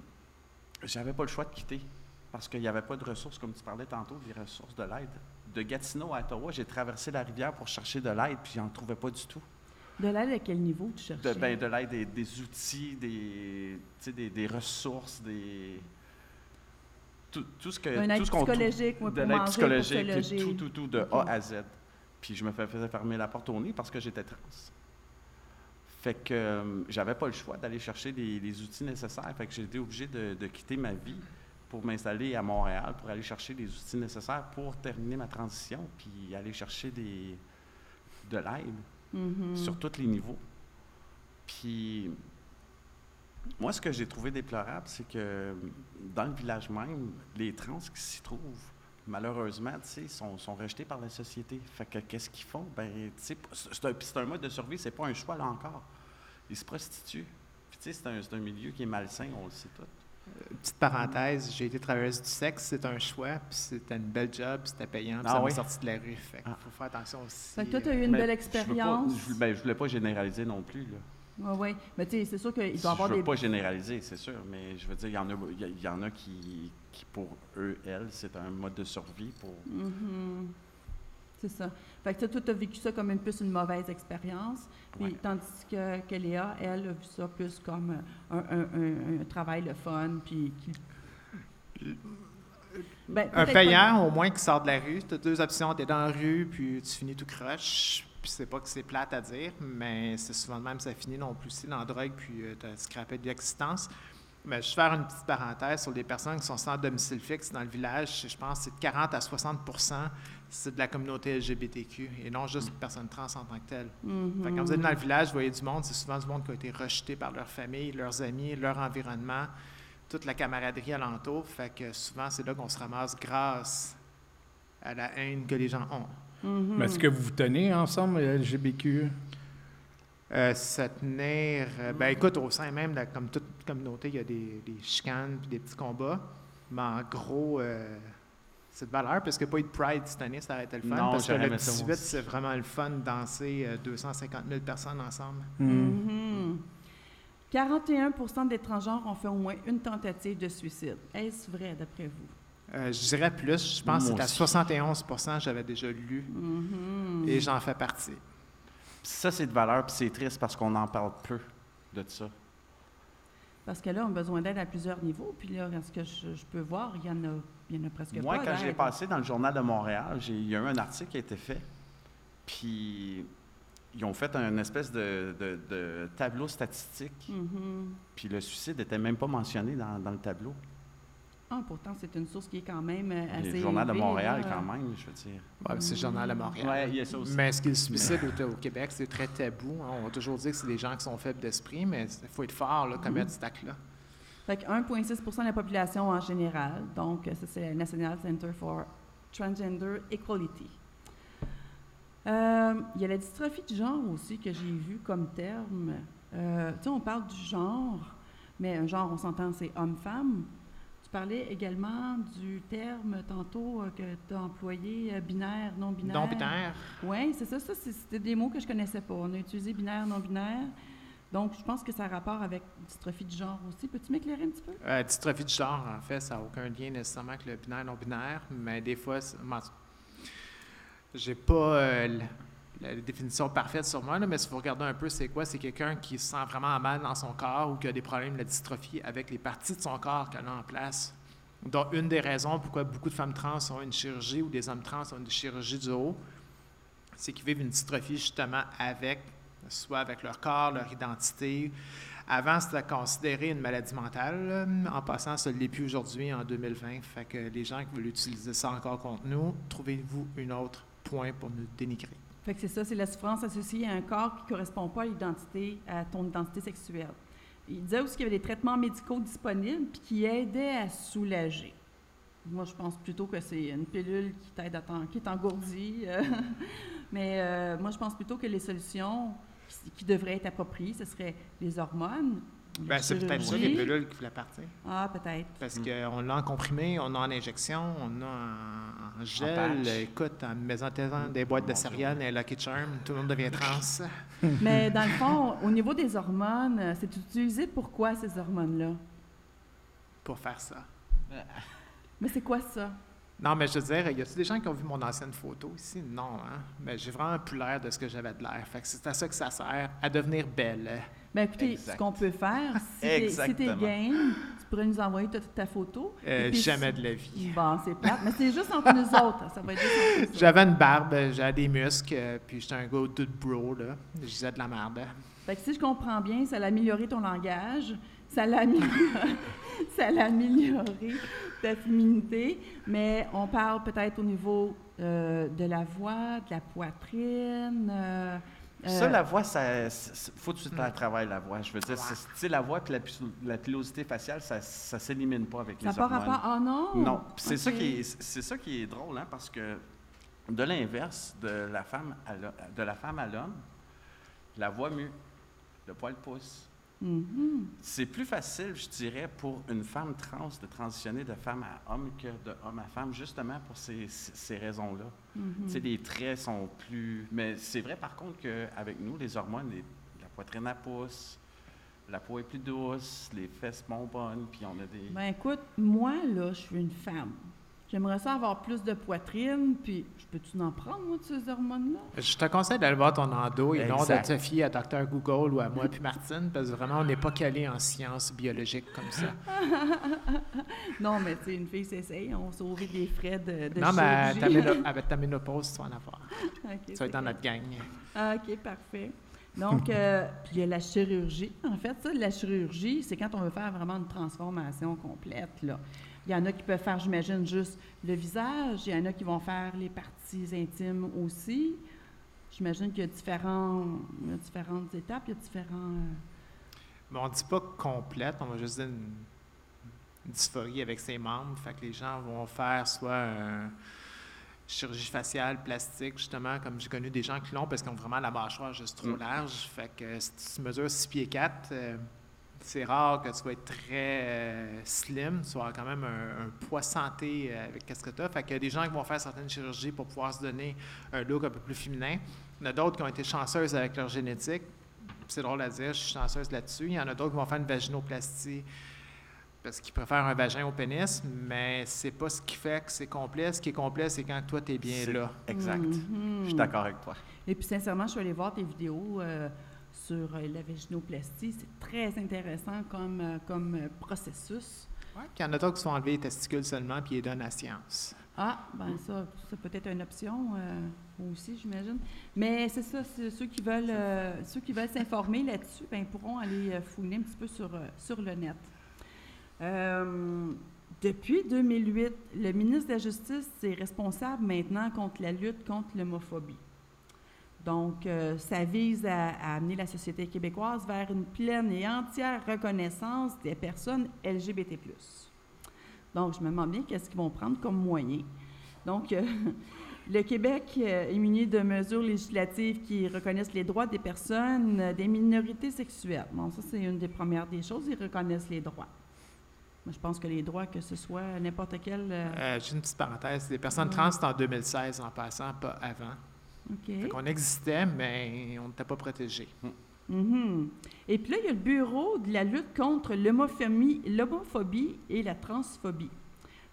j'avais pas le choix de quitter parce qu'il n'y avait pas de ressources, comme tu parlais tantôt, des ressources de l'aide. De Gatineau à Ottawa, j'ai traversé la rivière pour chercher de l'aide, puis j'en trouvais pas du tout. De l'aide à quel niveau tu cherchais? De, ben, de l'aide, des, des outils, des, des ressources, des. Tout, tout ce que. Un tout ce qu'on psychologique, moi, de l'aide psychologique, pour se tout, tout, tout, de. A à Z. Puis je me fais- faisais fermer la porte au nez parce que j'étais trans. Fait que euh, j'avais pas le choix d'aller chercher les, les outils nécessaires. Fait que j'ai été obligé de, de quitter ma vie pour m'installer à Montréal, pour aller chercher les outils nécessaires pour terminer ma transition, puis aller chercher des, de l'aide Mhm. sur tous les niveaux. Puis, moi, ce que j'ai trouvé déplorable, c'est que dans le village même, les trans qui s'y trouvent, malheureusement, tu sais, sont, sont rejetés par la société. Fait que qu'est-ce qu'ils font? Ben, tu sais, c'est un, un mode de survie, c'est pas un choix, là encore. Ils se prostituent. Puis, tu sais, c'est un, milieu qui est malsain, on le sait tout. Petite parenthèse, j'ai été travailleuse du sexe, c'est un choix, puis c'était une belle job, puis c'était payant, puis Ah ça m'a sorti de la rue. Fait qu'il Ah. faut faire attention aussi. Fait que toi, tu as euh, eu une Mais belle expérience. Je, ben, je voulais pas généraliser non plus, là. Oui, oui. Mais tu sais, c'est sûr qu'il Je doit y avoir veux des. pas généraliser, c'est sûr, mais je veux dire, il y en a, il y a- il y en a qui, qui, pour eux, elles, c'est un mode de survie pour... Mhm. C'est ça. Fait que toi, tu as vécu ça comme une, plus une mauvaise expérience. Puis, Ouais. Tandis que, que Léa, elle, a vu ça plus comme un, un- un- un travail le fun. Puis qui... Ben, Un payant, au moins, qui sort de la rue. Tu as deux options. Tu es dans la rue, puis tu finis tout croche. Puis c'est pas que c'est plate à dire, mais c'est souvent de même ça finit non plus aussi dans la drogue, puis tu as scrappé de l'existence. Mais je vais faire une petite parenthèse sur les personnes qui sont sans domicile fixe dans le village. Je pense que c'est de 40 à 60 c'est de la communauté LGBTQ et non juste personnes trans en tant que telles. Mhm. Fait que quand vous êtes dans le village, vous voyez du monde, c'est souvent du monde qui a été rejeté par leur famille, leurs amis, leur environnement, toute la camaraderie alentour. Fait que souvent, c'est là qu'on se ramasse grâce à la haine que les gens ont. Mais est-ce que vous vous tenez ensemble, LGBTQ? Euh, se tenir, euh, ben écoute, au sein même, de, comme toute communauté, il y a des, des chicanes puis des petits combats. Mais en gros, euh, c'est de valeur parce que pas eu de Pride cette année, ça aurait été le fun. Non, parce que le aimé ça 18, aussi. c'est vraiment le fun de danser euh, 250 000 personnes ensemble. Mhm. 41 des transgenres ont fait au moins une tentative de suicide. Est-ce vrai d'après vous? Euh, je dirais plus. Je pense que Moi c'est à aussi. 71% j'avais déjà lu Mhm. et j'en fais partie. Ça, c'est de valeur, puis c'est triste parce qu'on en parle peu de ça. Parce que là, on a besoin d'aide à plusieurs niveaux. Puis là, ce que je, je peux voir, il y en a, il y en a presque Moi, pas. quand j'ai passé dans le Journal de Montréal, j'ai- il y a eu un article qui a été fait, puis ils ont fait un espèce de, de- de tableau statistique, Mhm. puis le suicide n'était même pas mentionné dans, dans le tableau. Ah, pourtant, c'est une source qui est quand même euh, assez. Le Journal de Montréal, là. quand même, je veux dire. Ouais, c'est le journal de Montréal. Ouais, il y a ça aussi. Mais ce qui est le suicide au, au Québec, c'est très tabou. hein. On va toujours dire que c'est des gens qui sont faibles d'esprit, mais il faut être fort, là, commettre cet acte-là. Fait que 1,6% de la population en général. Donc, ça, c'est le National Center for Transgender Equality. Euh, Il y a la dystrophie de genre aussi que j'ai vu comme terme. Euh, tu sais, on parle du genre, mais un genre, on s'entend, c'est homme-femme. Tu parlais également du terme tantôt euh, que tu as employé, euh, binaire, non-binaire. Non-binaire. Oui, c'est ça. Ça, c'était des mots que je connaissais pas. On a utilisé binaire, non-binaire. Donc, je pense que ça a rapport avec dystrophie de genre aussi. Peux-tu m'éclairer un petit peu? Euh, dystrophie de genre, en fait, ça n'a aucun lien nécessairement avec le binaire, non-binaire, mais des fois, j'ai pas euh, la, définition parfaite sur moi, mais si vous regardez un peu, c'est quoi? C'est quelqu'un qui se sent vraiment mal dans son corps ou qui a des problèmes de dystrophie avec les parties de son corps qu'elle a en place. Donc, une des raisons pourquoi beaucoup de femmes trans ont une chirurgie ou des hommes trans ont une chirurgie du haut, c'est qu'ils vivent une dystrophie justement avec, soit avec leur corps, leur identité. Avant, c'était considéré une maladie mentale. là. En passant, ça ne l'est plus aujourd'hui, en 2020. Fait que les gens qui veulent utiliser ça encore contre nous, trouvez-vous un autre point pour nous dénigrer. Fait que c'est ça, c'est la souffrance associée à un corps qui ne correspond pas à ton identité sexuelle. Il disait aussi qu'il y avait des traitements médicaux disponibles puis qui aidaient à soulager. Moi, je pense plutôt que c'est une pilule qui t'aide à qui t'engourdit. euh, mais euh, moi, je pense plutôt que les solutions qui, qui devraient être appropriées, ce serait les hormones. Ben, c'est peut-être ça, les pilules qui voulaient partir. Ah, peut-être. Parce qu'on l'a en comprimé, on l'a en injection, on a en, en gel. Écoute, en maison des boîtes de céréales et Lucky Charm, tout le monde devient trans. Mais dans le fond, au niveau des hormones, c'est utilisé pourquoi ces hormones-là? pour faire ça. Mais c'est quoi ça? Non, mais je veux dire, y a-t-il des gens qui ont vu mon ancienne photo ici? Non, hein? Mais j'ai vraiment plus l'air de ce que j'avais de l'air. Fait que c'est à ça que ça sert, à devenir belle. Ben écoutez, Exact. ce qu'on peut faire, si t'es si game, tu pourrais nous envoyer ta, ta photo. Euh, jamais de la vie. Bon, c'est plate, mais c'est juste entre nous autres. Ça va être juste entre nous autres. J'avais une barbe, j'avais des muscles, euh, puis j'étais un gars de bro, là. Je disais de la merde. Fait que si je comprends bien, ça a amélioré ton langage, ça l'a amélioré, ça l'a amélioré ta féminité, mais on parle peut-être au niveau euh, de la voix, de la poitrine. euh, Ça, euh, la voix, ça, faut que tu travailles la voix. Je veux dire, tu sais, la voix et la, pi- la pilosité faciale, ça ne s'élimine pas avec ça les n'a pas hormones. rapport. Ah non? Non, c'est ça qui est, ça qui est drôle, hein, parce que de l'inverse, de la femme à l'ho- de la femme à l'homme, la voix mue, le poil pousse. Mhm. C'est plus facile, je dirais, pour une femme trans de transitionner de femme à homme que de homme à femme, justement pour ces, raisons-là. Tu sais, les traits sont plus. Mais c'est vrai, par contre, qu'avec nous, les hormones, les- la poitrine à pousse, la peau est plus douce, les fesses sont bonnes, puis on a des. Ben écoute, moi, là, je suis une femme. J'aimerais ça avoir plus de poitrine, puis je peux-tu en prendre, moi, de ces hormones-là? Je te conseille d'aller voir ton endo et non de fier à Dr Google ou à moi puis Martine, parce que vraiment, on n'est pas calé en sciences biologiques comme ça. Non, mais tu sais, une fille s'essaye, on va sauver des frais de, de non, mais ta avec ta ménopause, tu vas en avoir. Ok, Tu vas c'est être dans notre gang. OK, parfait. Donc, euh, puis il y a la chirurgie. En fait, ça, la chirurgie, c'est quand on veut faire vraiment une transformation complète. Là. Il y en a qui peuvent faire, j'imagine, juste le visage. Il y en a qui vont faire les parties intimes aussi. J'imagine qu'il y a, différents, il y a différentes étapes, il y a différents... euh, Mais on ne dit pas complète, on va juste dire une, une dysphorie avec ses membres. Fait que les gens vont faire soit un chirurgie faciale, plastique, justement, comme j'ai connu des gens qui l'ont parce qu'ils ont vraiment la mâchoire juste trop Mm. large. Fait que si tu mesures 6 pieds 4, c'est rare que tu vas être très euh, slim, tu vas avoir quand même un, un poids santé euh, avec ce que tu as. Fait qu'il y a des gens qui vont faire certaines chirurgies pour pouvoir se donner un look un peu plus féminin. Il y en a d'autres qui ont été chanceuses avec leur génétique. C'est drôle à dire, je suis chanceuse là-dessus. Il y en a d'autres qui vont faire une vaginoplastie parce qu'ils préfèrent un vagin au pénis, mais c'est pas ce qui fait que c'est complet. Ce qui est complet, c'est quand toi, tu es bien là. Exact. Mhm. Je suis d'accord avec toi. Et puis, sincèrement, je suis allée voir tes vidéos euh, sur euh, la vaginoplastie. C'est très intéressant comme, euh, comme processus. Ouais. Puis il y en a d'autres qui se font enlever les testicules seulement, puis ils les donnent à science. Ah, ben ça, c'est peut-être une option euh, aussi, j'imagine. Mais c'est ça, ceux qui veulent euh, ceux qui veulent s'informer là-dessus, ben, pourront aller fouiller un petit peu sur, sur le net. Euh, depuis 2008, le ministre de la Justice est responsable maintenant contre la lutte contre l'homophobie. Donc, euh, ça vise à, à amener la société québécoise vers une pleine et entière reconnaissance des personnes LGBT+. Donc, je me demande bien qu'est-ce qu'ils vont prendre comme moyen. Donc, euh, le Québec euh, est muni de mesures législatives qui reconnaissent les droits des personnes des minorités sexuelles. Bon, ça, c'est une des premières des choses. Ils reconnaissent les droits. Moi, je pense que les droits, que ce soit n'importe quel... euh, Euh, J'ai une petite parenthèse. Les personnes Ouais. trans, c'est en 2016 en passant, pas avant. Fait qu'on existait, mais on n'était pas protégés. Mhm. Et puis là, il y a le Bureau de la lutte contre l'homophobie, et la transphobie.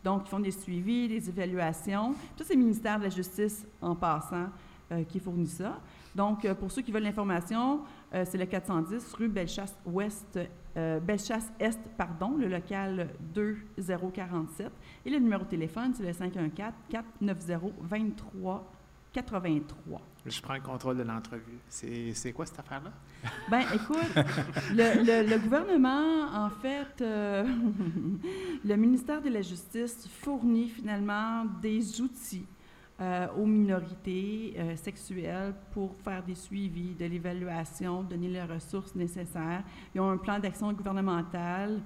Donc, ils font des suivis, des évaluations. Ça, c'est le ministère de la Justice, en passant, euh, qui fournit ça. Donc, euh, pour ceux qui veulent l'information, euh, c'est le 410 rue Bellechasse Ouest, euh, Bellechasse Est, pardon, le local 2047. Et le numéro de téléphone, c'est le 514-490-2383. Je prends le contrôle de l'entrevue. C'est quoi cette affaire-là? Ben, écoute, le, le- le gouvernement, en fait, euh, le ministère de la Justice fournit finalement des outils euh, aux minorités euh, sexuelles pour faire des suivis, de l'évaluation, donner les ressources nécessaires. Ils ont un plan d'action gouvernemental.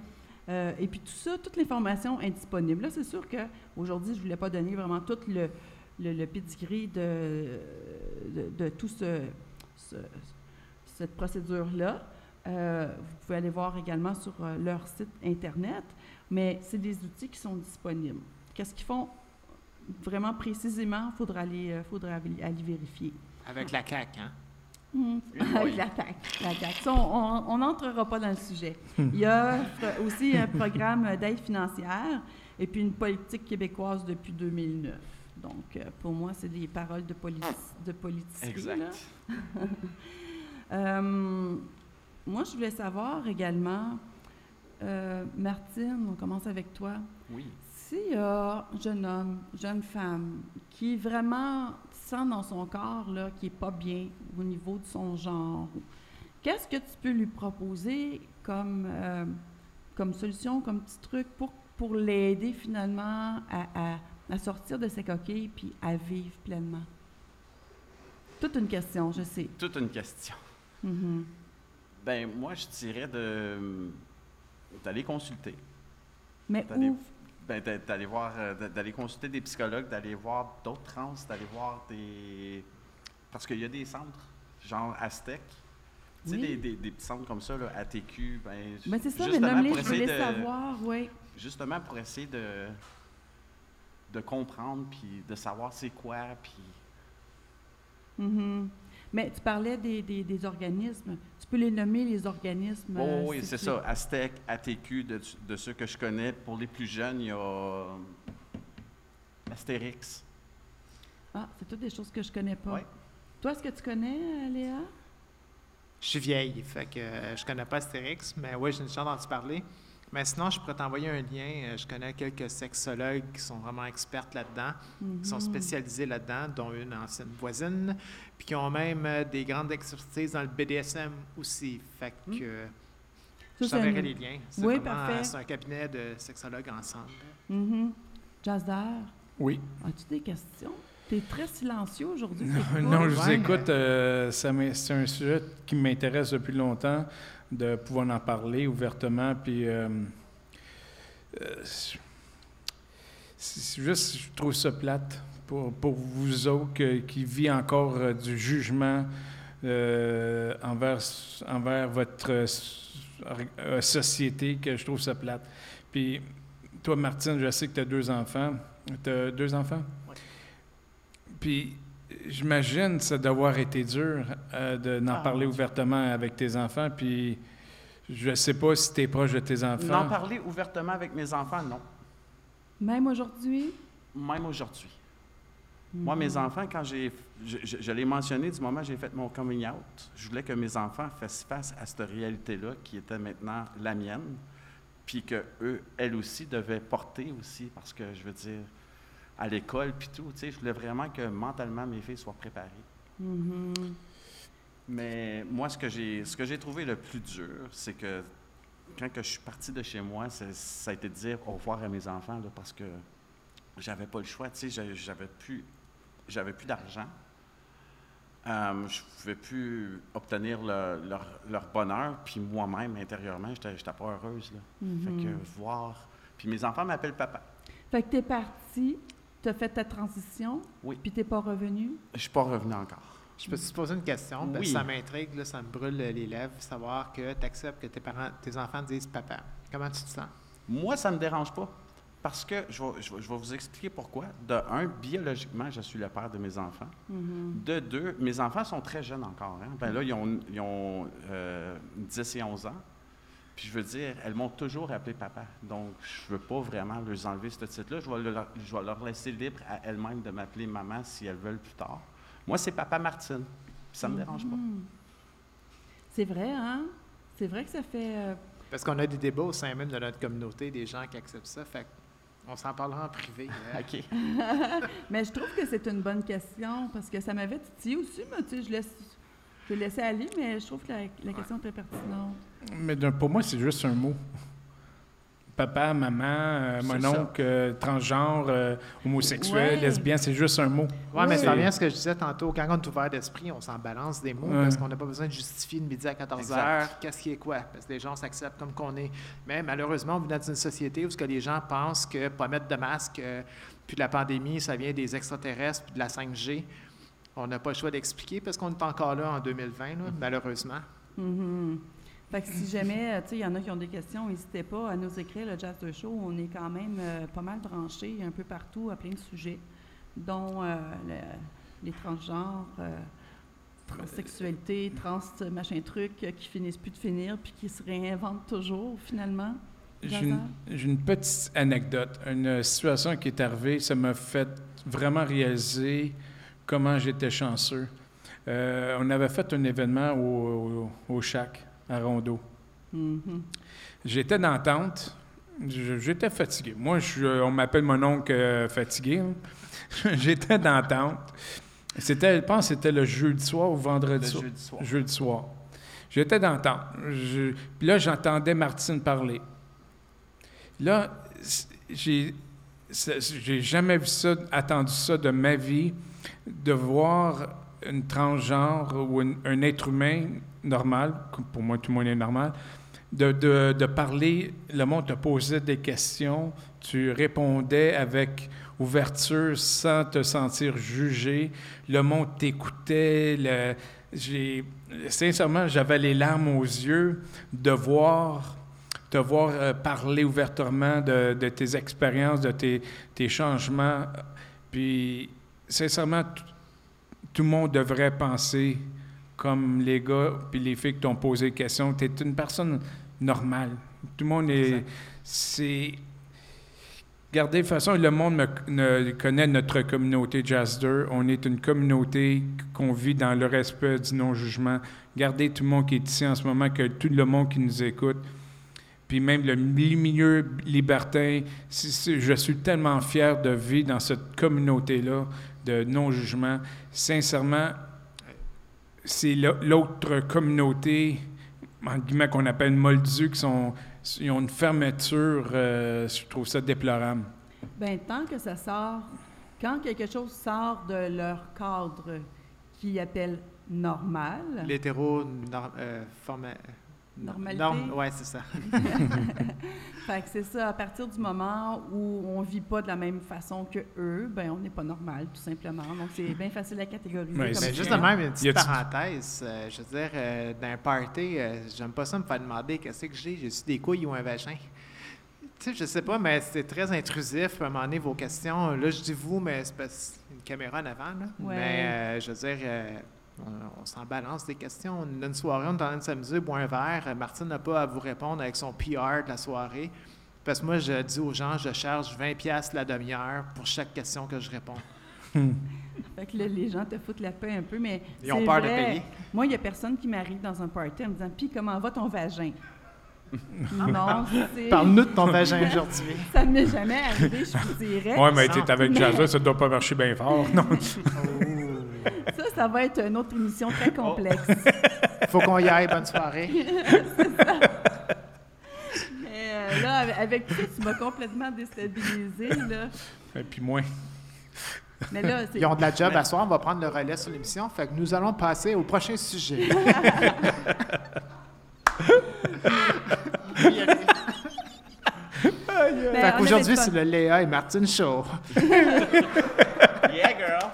et puis tout ça, toute l'information est disponible. Là, c'est sûr qu'aujourd'hui, je ne voulais pas donner vraiment tout le, le, le pedigree de, de, de tout ce, ce- cette procédure-là. Euh, vous pouvez aller voir également sur euh, leur site Internet, mais c'est des outils qui sont disponibles. Qu'est-ce qu'ils font? Vraiment précisément? Il faudra aller, euh, faudra aller, vérifier. Avec la CAQ, hein? Hum, Avec la CAQ. La CAQ. On n'entrera pas dans le sujet. Il y a aussi un programme d'aide financière et puis une politique québécoise depuis 2009. Donc, euh, pour moi, c'est des paroles de, politi de. Exact. Euh, moi, je voulais savoir également, euh, Martine, on commence avec toi. Oui. S'il y a un jeune homme, jeune femme, qui vraiment sent dans son corps là, qui n'est pas bien au niveau de son genre, qu'est-ce que tu peux lui proposer comme, euh, comme solution, comme petit truc pour, pour l'aider finalement à, à- à sortir de ses coquilles puis à vivre pleinement? Toute une question, je sais. Toute une question. Mhm. Ben moi, je dirais de d'aller consulter. Mais où? ben, d'a- d'aller voir, euh, d'a- d'aller consulter des psychologues, d'aller voir d'autres trans, d'aller voir des. Parce qu'il y a des centres, genre Aztec. Tu sais, Oui. des, des, des petits centres comme ça, là, ATQ, ben, Ben c'est ça, mais nomme-les, je voulais de- savoir, oui. Justement pour essayer de, de comprendre, puis de savoir c'est quoi, puis. Mhm. Mais tu parlais des, des, des organismes. Tu peux les nommer, les organismes. Oh, euh, oui, c'est ça. Aztec, ATQ, de, de ceux que je connais. Pour les plus jeunes, il y a euh, Astérix. Ah, c'est toutes des choses que je connais pas. Ouais. Toi, est-ce que tu connais, euh, Léa? Je suis vieille, fait que je connais pas Astérix, mais oui, j'ai déjà entendu parler. Mais sinon, je pourrais t'envoyer un lien. Euh, Je connais quelques sexologues qui sont vraiment expertes là-dedans, qui sont Mhm. spécialisés là-dedans, dont une ancienne voisine, puis qui ont même euh, des grandes expertises dans le BDSM aussi. Fait que euh, je Hmm. T'enverrai les liens. C'est Oui, vraiment- parfait. C'est un cabinet de sexologues ensemble. Mhm. Jazzer, Oui. as-tu des questions? Tu es très silencieux aujourd'hui. Non, je vous Ouais. écoute. euh, c'est un sujet qui m'intéresse depuis longtemps, de pouvoir en parler ouvertement. Puis, euh, euh, c'est juste, je trouve ça plate pour, pour vous autres que- qui vit encore euh, du jugement euh, envers, envers votre euh, euh, société, que je trouve ça plate. Puis, toi, Martine, je sais que tu as deux enfants. Tu as deux enfants? Oui. Puis, j'imagine ça doit avoir été dur euh, de n'en Ah, parler ouvertement avec tes enfants. Puis, je sais pas si tu es proche de tes enfants. N'en parler ouvertement avec mes enfants, non. Même aujourd'hui? Même aujourd'hui. Moi, Mhm. mes enfants, quand j'ai. Je, je- je l'ai mentionné du moment où j'ai fait mon coming out, je voulais que mes enfants fassent face à cette réalité-là qui était maintenant la mienne, puis que eux, elles aussi, devaient porter aussi, parce que je veux dire, à l'école, puis tout, tu sais, je voulais vraiment que mentalement mes filles soient préparées. Mhm. Mais moi, ce que j'ai, ce que j'ai trouvé le plus dur, c'est que quand que je suis parti de chez moi, ça a été de dire au revoir à mes enfants, là, parce que j'avais pas le choix. Tu sais, j'a- j'avais plus, j'avais plus d'argent. Euh, je pouvais plus obtenir le- leur, leur bonheur, puis moi-même, intérieurement, j'étais, j'étais pas heureuse. Là. Fait que voir. Puis mes enfants m'appellent papa. Fait que tu es parti, tu as fait ta transition, Oui. puis tu pas revenu? Je suis pas revenu encore. Je peux te poser une question? Parce que Oui. ça m'intrigue, là, ça me brûle les lèvres, savoir que tu acceptes que tes parents, tes enfants disent papa. Comment tu te sens? Moi, ça ne me dérange pas. Parce que, je vais, je vais- je vais vous expliquer pourquoi. De un, biologiquement, je suis le père de mes enfants. Mhm. De deux, mes enfants sont très jeunes encore. Hein? Ben là, ils ont, ils ont euh, 10 et 11 ans. Puis je veux dire, elles m'ont toujours appelé papa. Donc, je ne veux pas vraiment leur enlever ce titre-là. Je, vais leur- je vais leur laisser libre à elles-mêmes de m'appeler maman si elles veulent plus tard. Moi, c'est papa Martine. Puis ça ne me dérange pas. Mhm. C'est vrai, hein? C'est vrai que ça fait... euh, Parce qu'on a des débats au sein même de notre communauté, des gens qui acceptent ça. Fait on s'en parlera en privé. hein? OK. Mais je trouve que c'est une bonne question parce que ça m'avait titillé aussi, mais tu sais, je laisse... Je vais laisser aller, mais je trouve que la, la question est très pertinente. Mais d'un- pour moi, c'est juste un mot. Papa, maman, euh, mon oncle, euh, transgenre, euh, homosexuel, Ouais. lesbien, c'est juste un mot. Oui, mais ça revient à ce que je disais tantôt. Quand on est ouvert d'esprit, on s'en balance des mots Ouais. parce qu'on n'a pas besoin de justifier le midi à 14 heures. Exact. Qu'est-ce qui est quoi? Parce que les gens s'acceptent comme qu'on est. Mais malheureusement, on vit dans une société où ce que les gens pensent que pas mettre de masque, euh, puis de la pandémie, ça vient des extraterrestres, puis de la 5G. On n'a pas le choix d'expliquer parce qu'on est encore là en 2020, là, malheureusement. Mhm. Fait que si jamais, euh, tu sais, il y en a qui ont des questions, n'hésitez pas à nous écrire. Le Jazz de Show, on est quand même euh, pas mal branchés un peu partout à plein de sujets, dont euh, le- les transgenres, euh, transsexualité, trans machin truc, qui finissent plus de finir puis qui se réinventent toujours finalement. J'ai une, petite anecdote, une situation qui est arrivée, ça m'a fait vraiment réaliser comment j'étais chanceux. On avait fait un événement au, au, au Chac, à Rondeau. Mhm. J'étais dans la tente, j'étais fatigué. Moi, je- on m'appelle mon oncle euh, fatigué. hein. j'étais dans la tente. C'était, je pense que c'était le jeudi soir ou vendredi Le soir? jeudi soir. Jeudi soir. J'étais dans. Je- Puis là, j'entendais Martine parler. Là, j'ai j'ai jamais vu ça, attendu ça de ma vie, de voir une transgenre ou un être humain normal, pour moi tout le monde est normal, de, de- parler, le monde te posait des questions, tu répondais avec ouverture sans te sentir jugé, le monde t'écoutait, j'ai, sincèrement, j'avais les larmes aux yeux de voir te voir euh, parler ouvertement de, de tes expériences, de tes, tes changements. Puis, sincèrement, tout le monde devrait penser comme les gars puis les filles qui t'ont posé des questions. Tu es une personne normale. Tout le monde est. C'est. Regardez, de toute façon, le monde me- ne connaît notre communauté Jazzer. On est une communauté qu'on vit dans le respect du non-jugement. Regardez tout le monde qui est ici en ce moment, que tout le monde qui nous écoute puis même le mi- milieu libertin. je suis tellement fier de vivre dans cette communauté-là de non-jugement. Sincèrement, c'est l'au- l'autre communauté, en guillemets, qu'on appelle moldus, qui sont, ils ont une fermeture, euh, je trouve ça déplorable. Ben tant que ça sort, quand quelque chose sort de leur cadre qu'ils appellent normal, L'hétéro euh, Normalité. Ouais, c'est ça. fait que c'est ça, à partir du moment où on vit pas de la même façon que eux, ben on n'est pas normal, tout simplement. Donc c'est bien facile à catégoriser. Comme ça. juste de même, une petite parenthèse. euh, je veux dire, euh, dans un party, euh, j'aime pas ça me faire demander qu'est-ce que j'ai. J'ai-tu des couilles ou un vagin? Tu sais, je sais pas, mais c'est très intrusif à un moment donné, vos questions. Là, je dis vous, mais c'est parce qu'il y a une caméra en avant. Là. Ouais. Mais euh, je veux dire, euh, on, on s'en balance des questions. On a une soirée, on est en train de s'amuser, boire un verre. Martine n'a pas à vous répondre avec son PR de la soirée. Parce que moi, je dis aux gens, je charge 20$ piastres la demi-heure pour chaque question que je réponds. Fait que là, les gens te foutent la paix un peu, mais Ils ont peur de payer. Moi, il n'y a personne qui m'arrive dans un party en me disant « Puis, comment va ton vagin? » Non, c'est... Parle-nous de ton vagin aujourd'hui. Ça ne m'est jamais arrivé, je vous dirais. Oui, mais tu avec Jazzer, ça ne doit pas marcher bien fort. Non? Ça, ça va être une autre émission très complexe. Faut qu'on y aille. Bonne soirée. Mais euh, là, avec- tout ça, tu m'as complètement déstabilisé, là. Et puis moi. Mais là, c'est... Ils ont de la job à soir. On va prendre le relais sur l'émission. Fait que nous allons passer au prochain sujet. Ben, Fait qu'aujourd'hui, c'est le Léa et Martine Show. Yeah, girl!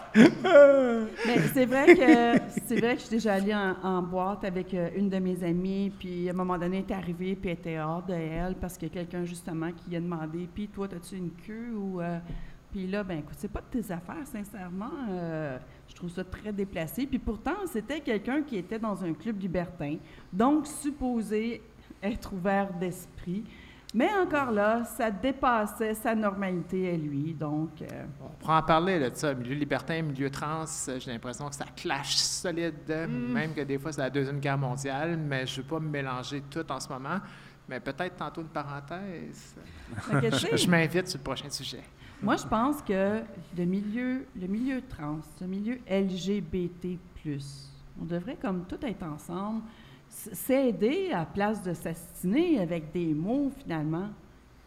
Mais c'est vrai que c'est vrai que je suis déjà allée en, en boîte avec euh, une de mes amies, puis à un moment donné, elle est arrivée, puis elle était hors de elle parce qu'il y a quelqu'un justement qui a demandé, puis toi, as-tu une queue ou euh, puis là, ben écoute, c'est pas de tes affaires, sincèrement. euh, je trouve ça très déplacé. Puis pourtant, c'était quelqu'un qui était dans un club libertin, donc supposé être ouvert d'esprit. Mais encore là, ça dépassait sa normalité à lui, donc... euh, On pourra en parler là, de ça. Milieu libertin, milieu trans, j'ai l'impression que ça clash solide, euh, même que des fois c'est la Deuxième Guerre mondiale, mais je ne veux pas me mélanger tout en ce moment. Mais peut-être tantôt une parenthèse. Je m'invite sur le prochain sujet. Moi, je pense que le milieu, le milieu trans, le milieu LGBT+, on devrait comme tout être ensemble, s'aider à place de s'assiner avec des mots, finalement.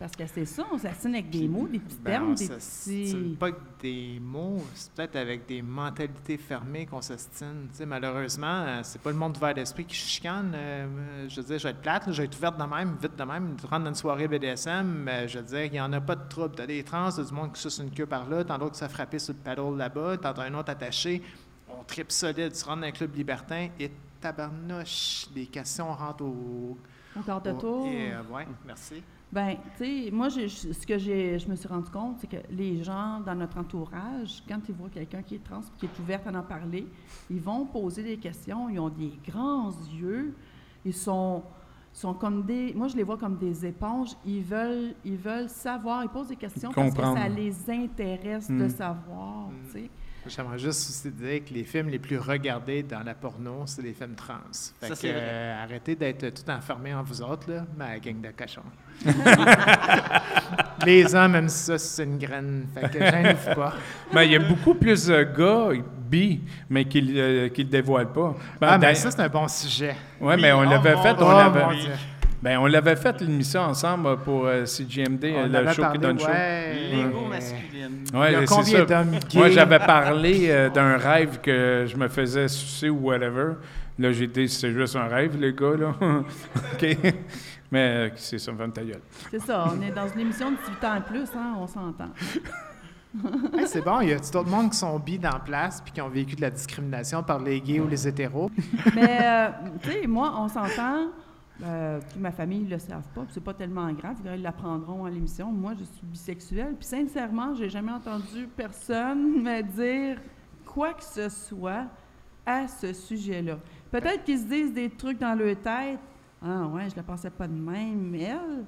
Parce que c'est ça, on s'assine avec des mots, des petits Ben, termes, des petits... pas avec des mots, c'est peut-être avec des mentalités fermées qu'on sais, malheureusement, euh, c'est pas le monde ouvert d'esprit qui chicane. euh, euh, je veux dire, je vais être plate, là, je vais être ouverte de même, vite de même. Tu rentres dans une soirée BDSM, euh, je veux dire, il n'y en a pas de trouble. T'as des trans, t'as du monde qui suce une queue par là, t'en d'autres qui se frapper sur le paddle là-bas, t'en as un autre attaché. On tripe solide, tu rentres dans un club libertin et tabarnouche, les questions rentrent au... Encore de tour. et, euh, ouais, merci. Ben, tu sais, moi, je- ce que j'ai, je me suis rendu compte, c'est que les gens dans notre entourage, quand ils voient quelqu'un qui est trans, qui est ouvert à en parler, ils vont poser des questions, ils ont des grands yeux, ils sont, sont comme des, moi je les vois comme des éponges, ils veulent, ils veulent savoir, ils posent des questions parce que ça les intéresse de Mm. savoir, tu sais. J'aimerais juste aussi dire que les films les plus regardés dans la porno, c'est les films trans. Fait Ça, que, euh, arrêtez d'être tout enfermés en vous autres, là, ma gang de cochons. les hommes aiment ça, c'est une graine. Fait que gênez-vous pas. Mais il y a beaucoup plus de gars bi, mais qui ne le dévoilent pas. Ben, Ah, mais ça, c'est un bon sujet. Ouais, mais on Oui, l'avait oh fait, on Oh, l'avait. Ben, on l'avait fait l'émission ensemble euh, pour euh, CGMD, euh, On le show parlé, qui donne chaud. ouais. L'ego masculine. Ouais, c'est ça. Moi, gays? j'avais parlé euh, d'un rêve que je me faisais sucer ou whatever. Là, j'ai dit, c'est juste un rêve, les gars, là. OK. Mais euh, c'est ça, me ta gueule. C'est ça, on est dans une émission de 18 ans et plus, hein, on s'entend. Hey, c'est bon, il y a d'autres monde qui sont bi dans la place puis qui ont vécu de la discrimination par les gays ou les hétéros. Mais, euh, tu sais, moi, on s'entend, euh, puis ma famille ne le savent pas, c'est pas tellement grave, ils l'apprendront à l'émission. Moi, je suis bisexuelle, puis sincèrement, j'ai jamais entendu personne me dire quoi que ce soit à ce sujet-là. Peut-être qu'ils se disent des trucs dans leur tête. Ah ouais, je la pensais pas de même, elle.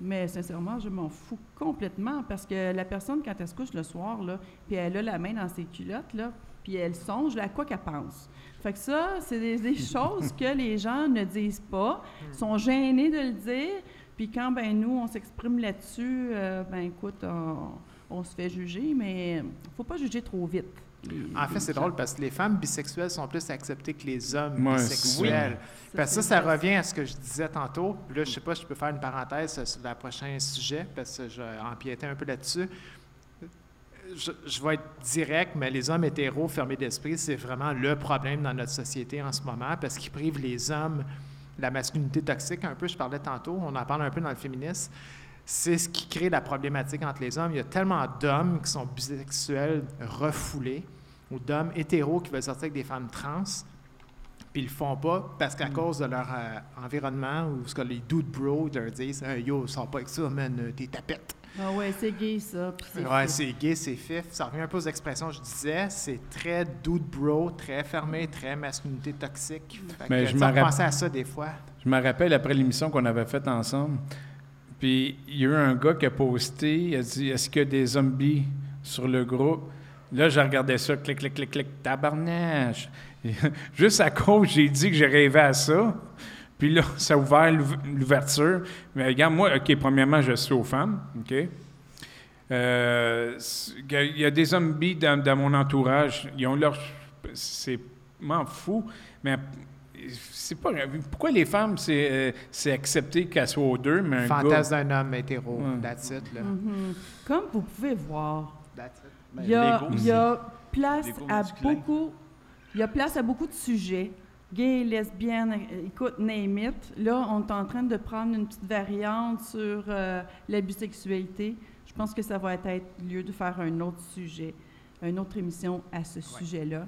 Mais sincèrement, je m'en fous complètement parce que la personne, quand elle se couche le soir, puis elle a la main dans ses culottes, là, puis elle songe à quoi qu'elle pense. Fait que ça, c'est des, des choses que les gens ne disent pas, sont gênés de le dire, puis quand, ben nous, on s'exprime là-dessus, euh, ben écoute, on, on se fait juger, mais faut pas juger trop vite. les- En fait, c'est drôle parce que les femmes bisexuelles sont plus acceptées que les hommes Ouais, bisexuels. Parce que ça, ça revient à ce que je disais tantôt. Puis là, je sais pas si je peux faire une parenthèse sur le prochain sujet parce que je vais empiéter un peu là-dessus. Je, je vais être direct, mais les hommes hétéros fermés d'esprit, c'est vraiment le problème dans notre société en ce moment parce qu'ils privent les hommes de la masculinité toxique un peu. Je parlais tantôt, on en parle un peu dans le féminisme. C'est ce qui crée la problématique entre les hommes. Il y a tellement d'hommes qui sont bisexuels refoulés ou d'hommes hétéros qui veulent sortir avec des femmes trans, puis ils le font pas parce qu'à cause de leur euh, environnement ou ce que les dude bros leur disent Hey, Yo, sors pas avec ça, man, euh, t'es tapette. Ah ouais, c'est gay, ça. Ouais, c'est gay, c'est fif. Ça revient un peu aux expressions que je disais. C'est très dude bro, très fermé, très masculinité toxique. Fait Mais que, je me pensait à ça des fois. Je me rappelle après l'émission qu'on avait faite ensemble, puis il y a eu un gars qui a posté, il a dit Est-ce qu'il y a des zombies sur le groupe? Là, je regardais ça, clic, clic, clic, clic, tabarnache. Juste à cause, j'ai dit que j'ai rêvé à ça. Puis là, ça a ouvert l'ouv- l'ouverture. Mais regarde, moi, OK, premièrement, je suis aux femmes, OK? Euh, il y a des zombies dans, dans mon entourage. Ils ont leur. C'est m'en fou, mais c'est pas. Pourquoi les femmes, c'est euh, c'est accepté qu'elles soient aux deux, mais un gars? Fantasme d'un homme hétéro. Ouais. That's it, là. Mhm. Comme vous pouvez voir, il y a, l'ego il y a place à beaucoup, il y a place à beaucoup de sujets. Gays, lesbiennes, euh, écoute, name it. Là, on est en train de prendre une petite variante sur euh, la bisexualité. Je pense que ça va être lieu de faire un autre sujet, une autre émission à ce sujet-là.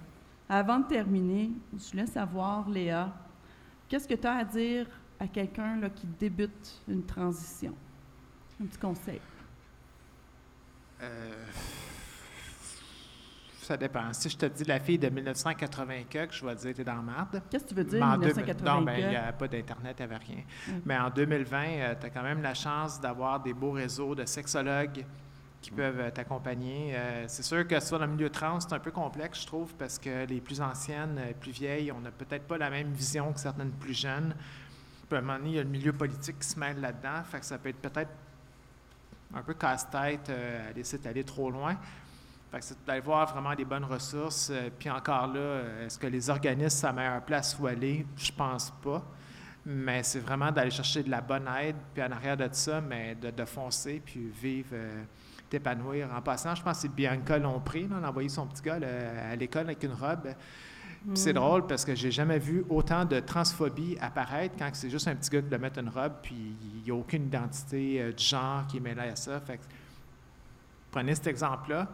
Avant de terminer, je laisse savoir, Léa, qu'est-ce que tu as à dire à quelqu'un qui débute une transition? Un petit conseil. Euh, ça dépend. Si je te dis la fille de 1980 que je vais te dire t'es dans la merde. Qu'est-ce que tu veux Mais dire, en deux- 1980? Non, ben, il n'y a pas d'Internet, il n'y avait rien. Mm. Mais en 2020, tu as quand même la chance d'avoir des beaux réseaux de sexologues qui peuvent euh, t'accompagner. Euh, c'est sûr que soit dans le milieu trans, c'est un peu complexe, je trouve, parce que les plus anciennes, euh, plus vieilles, on n'a peut-être pas la même vision que certaines plus jeunes. Puis à un moment donné, il y a le milieu politique qui se mêle là-dedans, fait que ça peut être peut-être un peu casse-tête euh, à laisser aller trop loin. Fait que c'est d'aller voir vraiment des bonnes ressources. euh, puis encore là, euh, est-ce que les organismes, c'est la meilleure place où aller? Je pense pas. Mais c'est vraiment d'aller chercher de la bonne aide, puis en arrière de ça, mais de, de foncer, puis vivre, euh, t'épanouir. En passant, je pense que c'est Bianca Lompré, là, elle a envoyé son petit gars là, à l'école avec une robe. C'est drôle parce que j'ai jamais vu autant de transphobie apparaître quand c'est juste un petit gars qui doit mettre une robe, puis il n'y a aucune identité euh, de genre qui est mêlée à ça. Fait que prenez cet exemple-là,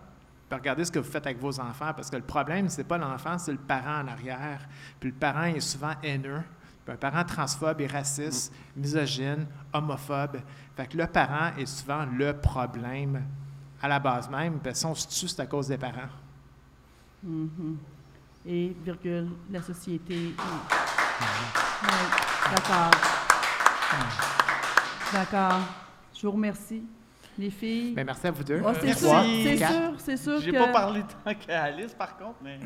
regardez ce que vous faites avec vos enfants, parce que le problème, c'est pas l'enfant, c'est le parent en arrière. Puis le parent est souvent haineux. Puis un parent transphobe et raciste, misogyne, homophobe. Fait que le parent est souvent le problème à la base même. Puis si on se tue, c'est à cause des parents. Mhm. Et, virgule, la société. Oui, d'accord. D'accord. Je vous remercie, les filles. Bien, merci à vous deux. Ah, c'est Merci. sûr, c'est sûr, c'est sûr J'ai que... pas parlé tant qu'Alice, par contre, mais.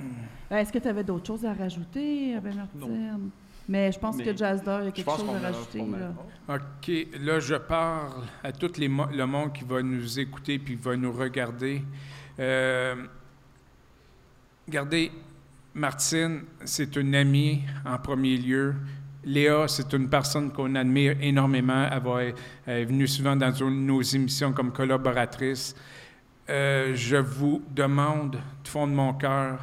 Ben, Est-ce que tu avais d'autres choses à rajouter, ben Martine? Mais je pense Mais que Jazzder, il y a quelque chose à rajouter. Là. OK, là, je parle à tout les mo- le monde qui va nous écouter puis va nous regarder. Euh, regardez, Martine, c'est une amie en premier lieu. Léa, c'est une personne qu'on admire énormément. Elle, va- est venue souvent dans nos- émissions comme collaboratrice. Euh, je vous demande du fond de mon cœur,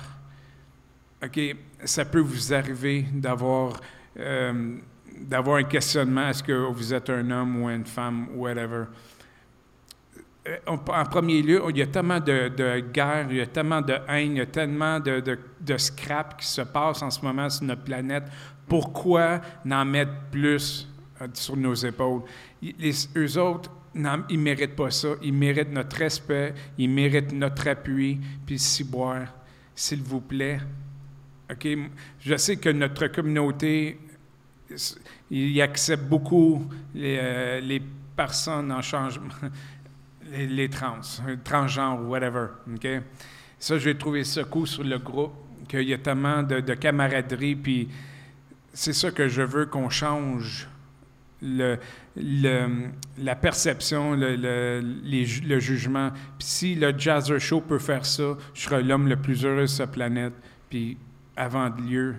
OK, ça peut vous arriver d'avoir euh, d'avoir un questionnement, est-ce que vous êtes un homme ou une femme, whatever? Euh, en premier lieu, il y a tellement de, de guerre, il y a tellement de haine, il y a tellement de, de, de scrap qui se passe en ce moment sur notre planète. Pourquoi n'en mettre plus euh, sur nos épaules? Les, eux autres, ils ne méritent pas ça. Ils méritent notre respect, ils méritent notre appui, puis si boire, s'il vous plaît. OK? Je sais que notre communauté, il accepte beaucoup les, euh, les personnes en changement, les, les trans, euh, transgenres, whatever. OK? Ça, j'ai trouvé ça cool sur le groupe, qu'il y a tellement de, de camaraderie, puis c'est ça que je veux qu'on change le, le- la perception, le, le- les ju- le jugement. Puis si le Jazzer Show peut faire ça, je serai l'homme le plus heureux de cette planète. Puis avant de lieu,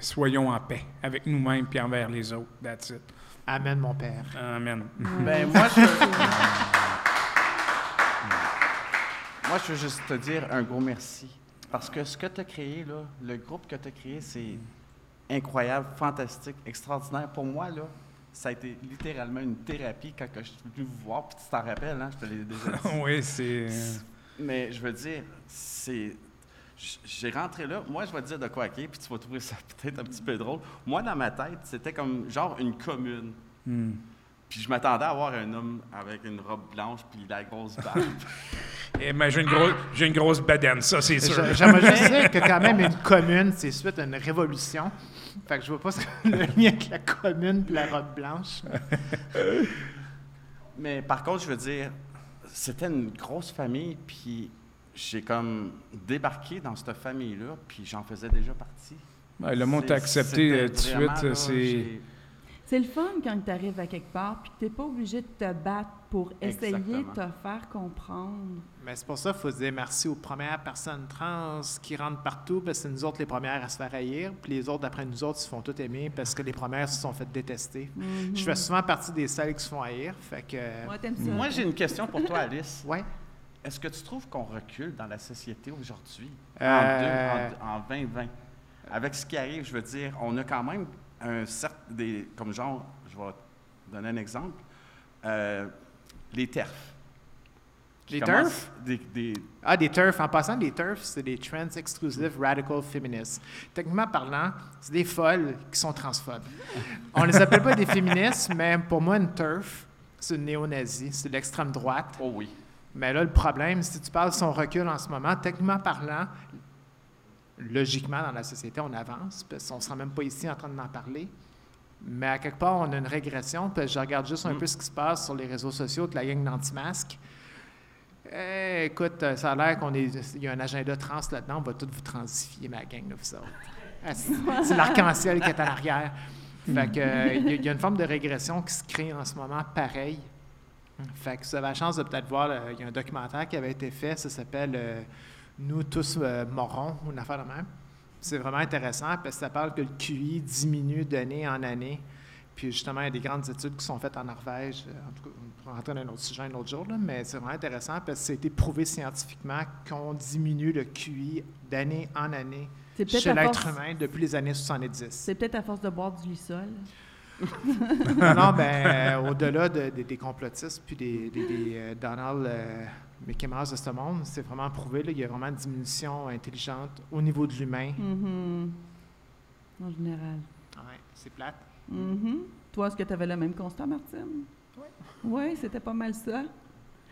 soyons en paix avec nous-mêmes puis envers les autres. That's it. Amen, mon père. Amen. Ben, moi, je... moi, je veux juste te dire un gros merci. Parce que ce que tu as créé, là, le groupe que tu as créé, c'est incroyable, fantastique, extraordinaire. Pour moi, là, ça a été littéralement une thérapie quand je suis venu vous voir. Puis tu t'en rappelles, hein, je te l'ai déjà dit. oui, c'est. Mais je veux dire, c'est. J'ai rentré là, moi je vais te dire de quoi, OK, puis tu vas trouver ça peut-être un petit peu drôle. Moi, dans ma tête, c'était comme genre une commune. Hmm. Puis je m'attendais à voir un homme avec une robe blanche puis la grosse barbe. Eh, mais j'ai une, grosse- j'ai une grosse bedaine, ça, c'est sûr. J'a- J'aimerais juste dire que quand même une commune, c'est suite à une révolution. Fait que je vois pas ce que le lien avec la commune et la robe blanche. Mais par contre, je veux dire, c'était une grosse famille, puis j'ai comme débarqué dans cette famille-là, puis j'en faisais déjà partie. Ouais, le monde t'a accepté c'était euh, tout de suite. C'est. C'est le fun quand tu arrives à quelque part puis que tu n'es pas obligé de te battre pour essayer Exactement. de te faire comprendre. Mais c'est pour ça qu'il faut se dire merci aux premières personnes trans qui rentrent partout, parce que c'est nous autres les premières à se faire haïr, puis les autres, après nous autres, se font tout aimer parce que les premières se sont fait détester. Je fais souvent partie des celles qui se font haïr, fait que... Ouais, t'aimes ça. Moi, j'ai une question pour toi, Alice. Ouais. Est-ce que tu trouves qu'on recule dans la société aujourd'hui, Euh, en, deux- en- en 2020? Avec ce qui arrive, je veux dire, on a quand même un certain, des, comme genre, je vais donner un exemple, euh, les TERF. Les TERF? Des, des- Ah, des TERF. En passant, des TERF, c'est des Trans Exclusive Radical Feminists. Techniquement parlant, c'est des folles qui sont transphobes. On les appelle pas des féministes, mais pour moi, une TERF, c'est une néo-nazie, c'est de l'extrême droite. oh oui. Mais là, le problème, si tu parles de son recul en ce moment, techniquement parlant, logiquement, dans la société, on avance, parce qu'on ne sera même pas ici en train d'en parler. Mais à quelque part, on a une régression, parce que je regarde juste un Mm. peu ce qui se passe sur les réseaux sociaux avec la gang d'anti-masques. Eh, écoute, euh, ça a l'air qu'on est. Y a un agenda trans là-dedans, on va tout vous transifier, ma gang, là, vous autres. Ah, c'est l'arc-en-ciel qui est à l'arrière. Fait que, euh, il y, a- une forme de régression qui se crée en ce moment, pareil. Fait que vous avez la chance de peut-être voir, euh, il y a un documentaire qui avait été fait, ça s'appelle Nous tous morons, une affaire de même. C'est vraiment intéressant parce que ça parle que le QI diminue d'année en année. Puis justement, il y a des grandes études qui sont faites en Norvège. euh, En tout cas, on pourra rentrer dans un autre sujet un autre jour, là, mais c'est vraiment intéressant parce que ça a été prouvé scientifiquement qu'on diminue le QI d'année en année C'est chez l'être force- humain depuis les années 70. C'est peut-être à force de boire du lissol. non, ben, euh, au-delà de- de- des complotistes puis des, des- des, euh, Donald euh, Mickey Mouse de ce monde, c'est vraiment prouvé. Là, il y a vraiment une diminution intelligente au niveau de l'humain. Mhm. En général. Ouais, c'est plate. Mhm. Toi, est-ce que tu avais le même constat, Martine? Oui. Oui, c'était pas mal ça.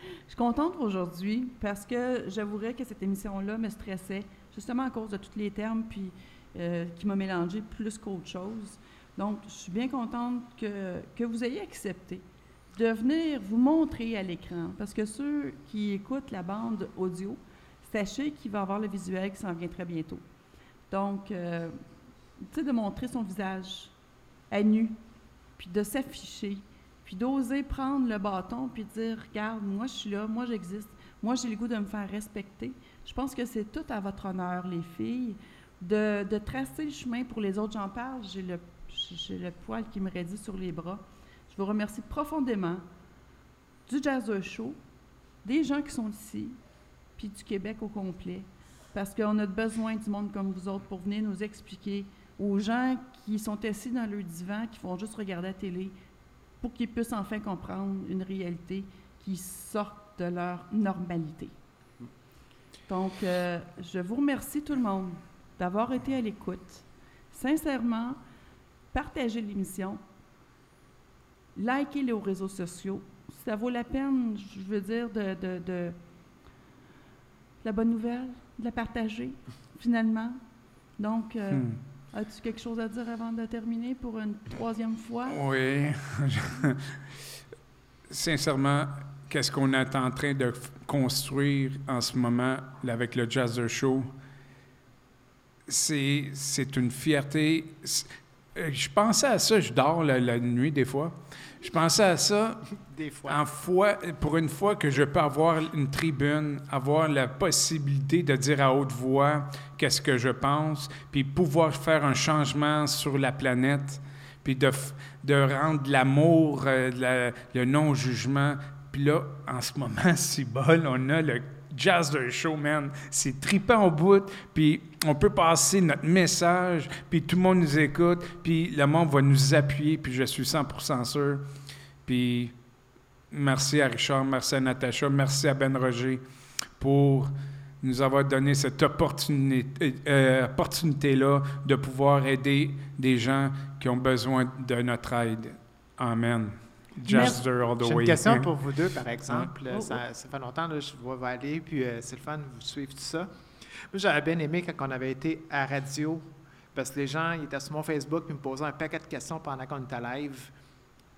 Je suis contente aujourd'hui parce que j'avouerais que cette émission-là me stressait, justement à cause de tous les termes, puis euh, qui m'a mélangé plus qu'autre chose. Donc, je suis bien contente que, que vous ayez accepté de venir vous montrer à l'écran. Parce que ceux qui écoutent la bande audio, sachez qu'il va avoir le visuel qui s'en vient très bientôt. Donc, euh, tu sais, de montrer son visage à nu, puis de s'afficher, puis d'oser prendre le bâton, puis dire, regarde, moi je suis là, moi j'existe, moi j'ai le goût de me faire respecter. Je pense que c'est tout à votre honneur, les filles, de, de tracer le chemin pour les autres. J'en parle, j'ai le, J'ai le poil qui me raidit sur les bras. Je vous remercie profondément du Jazzer Show, des gens qui sont ici, puis du Québec au complet, parce qu'on a besoin du monde comme vous autres pour venir nous expliquer aux gens qui sont assis dans leur divan, qui font juste regarder la télé, pour qu'ils puissent enfin comprendre une réalité qui sorte de leur normalité. Donc, euh, je vous remercie tout le monde d'avoir été à l'écoute. Sincèrement, partagez l'émission, likez-les aux réseaux sociaux. Ça vaut la peine, je veux dire, de- la bonne nouvelle, de la partager, finalement. Donc, euh, Hmm. As-tu quelque chose à dire avant de terminer pour une troisième fois? Oui. Sincèrement, qu'est-ce qu'on est en train de construire en ce moment avec le Jazzer Show? C'est, une fierté. Euh, Je pensais à ça, je dors la, la nuit des fois. Je pensais à ça Des fois. en fois, pour une fois que je peux avoir une tribune, avoir la possibilité de dire à haute voix qu'est-ce que je pense, puis pouvoir faire un changement sur la planète, puis de, de rendre l'amour, euh, la- le non-jugement. Puis là, en ce moment, c'est bol, on a le Jazz de Show, man. C'est trippant au bout, puis on peut passer notre message, puis tout le monde nous écoute, puis le monde va nous appuyer, puis je suis 100% sûr. Puis merci à Richard, merci à Natacha, merci à Ben Roger pour nous avoir donné cette euh, opportunité-là de pouvoir aider des gens qui ont besoin de notre aide. Amen. Just the all the J'ai une way. question pour vous deux, par exemple. Oh, Ça, ça fait longtemps que je vois aller, puis euh, c'est le fun de vous suivre tout ça. Moi, j'aurais bien aimé quand on avait été à radio, parce que les gens ils étaient sur mon Facebook puis me posaient un paquet de questions pendant qu'on était live.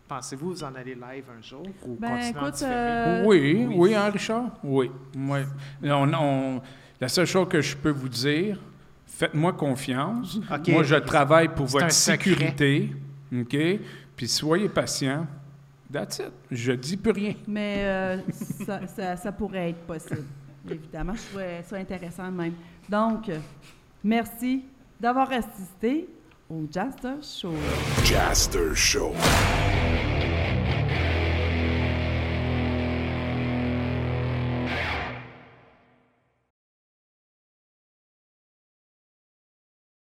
Pensez-vous vous en aller live un jour ou Ben, écoute, euh, Oui, oui, hein, Richard? Oui. oui. On- on- la seule chose que je peux vous dire, faites-moi confiance. Moi, je travaille pour votre sécurité. OK? Puis soyez patient. That's it. Je dis plus rien. Mais euh, ça, ça- ça pourrait être possible, évidemment. Je trouvais ça intéressant même. Donc, merci d'avoir assisté au Jazz Show. Jaster Show.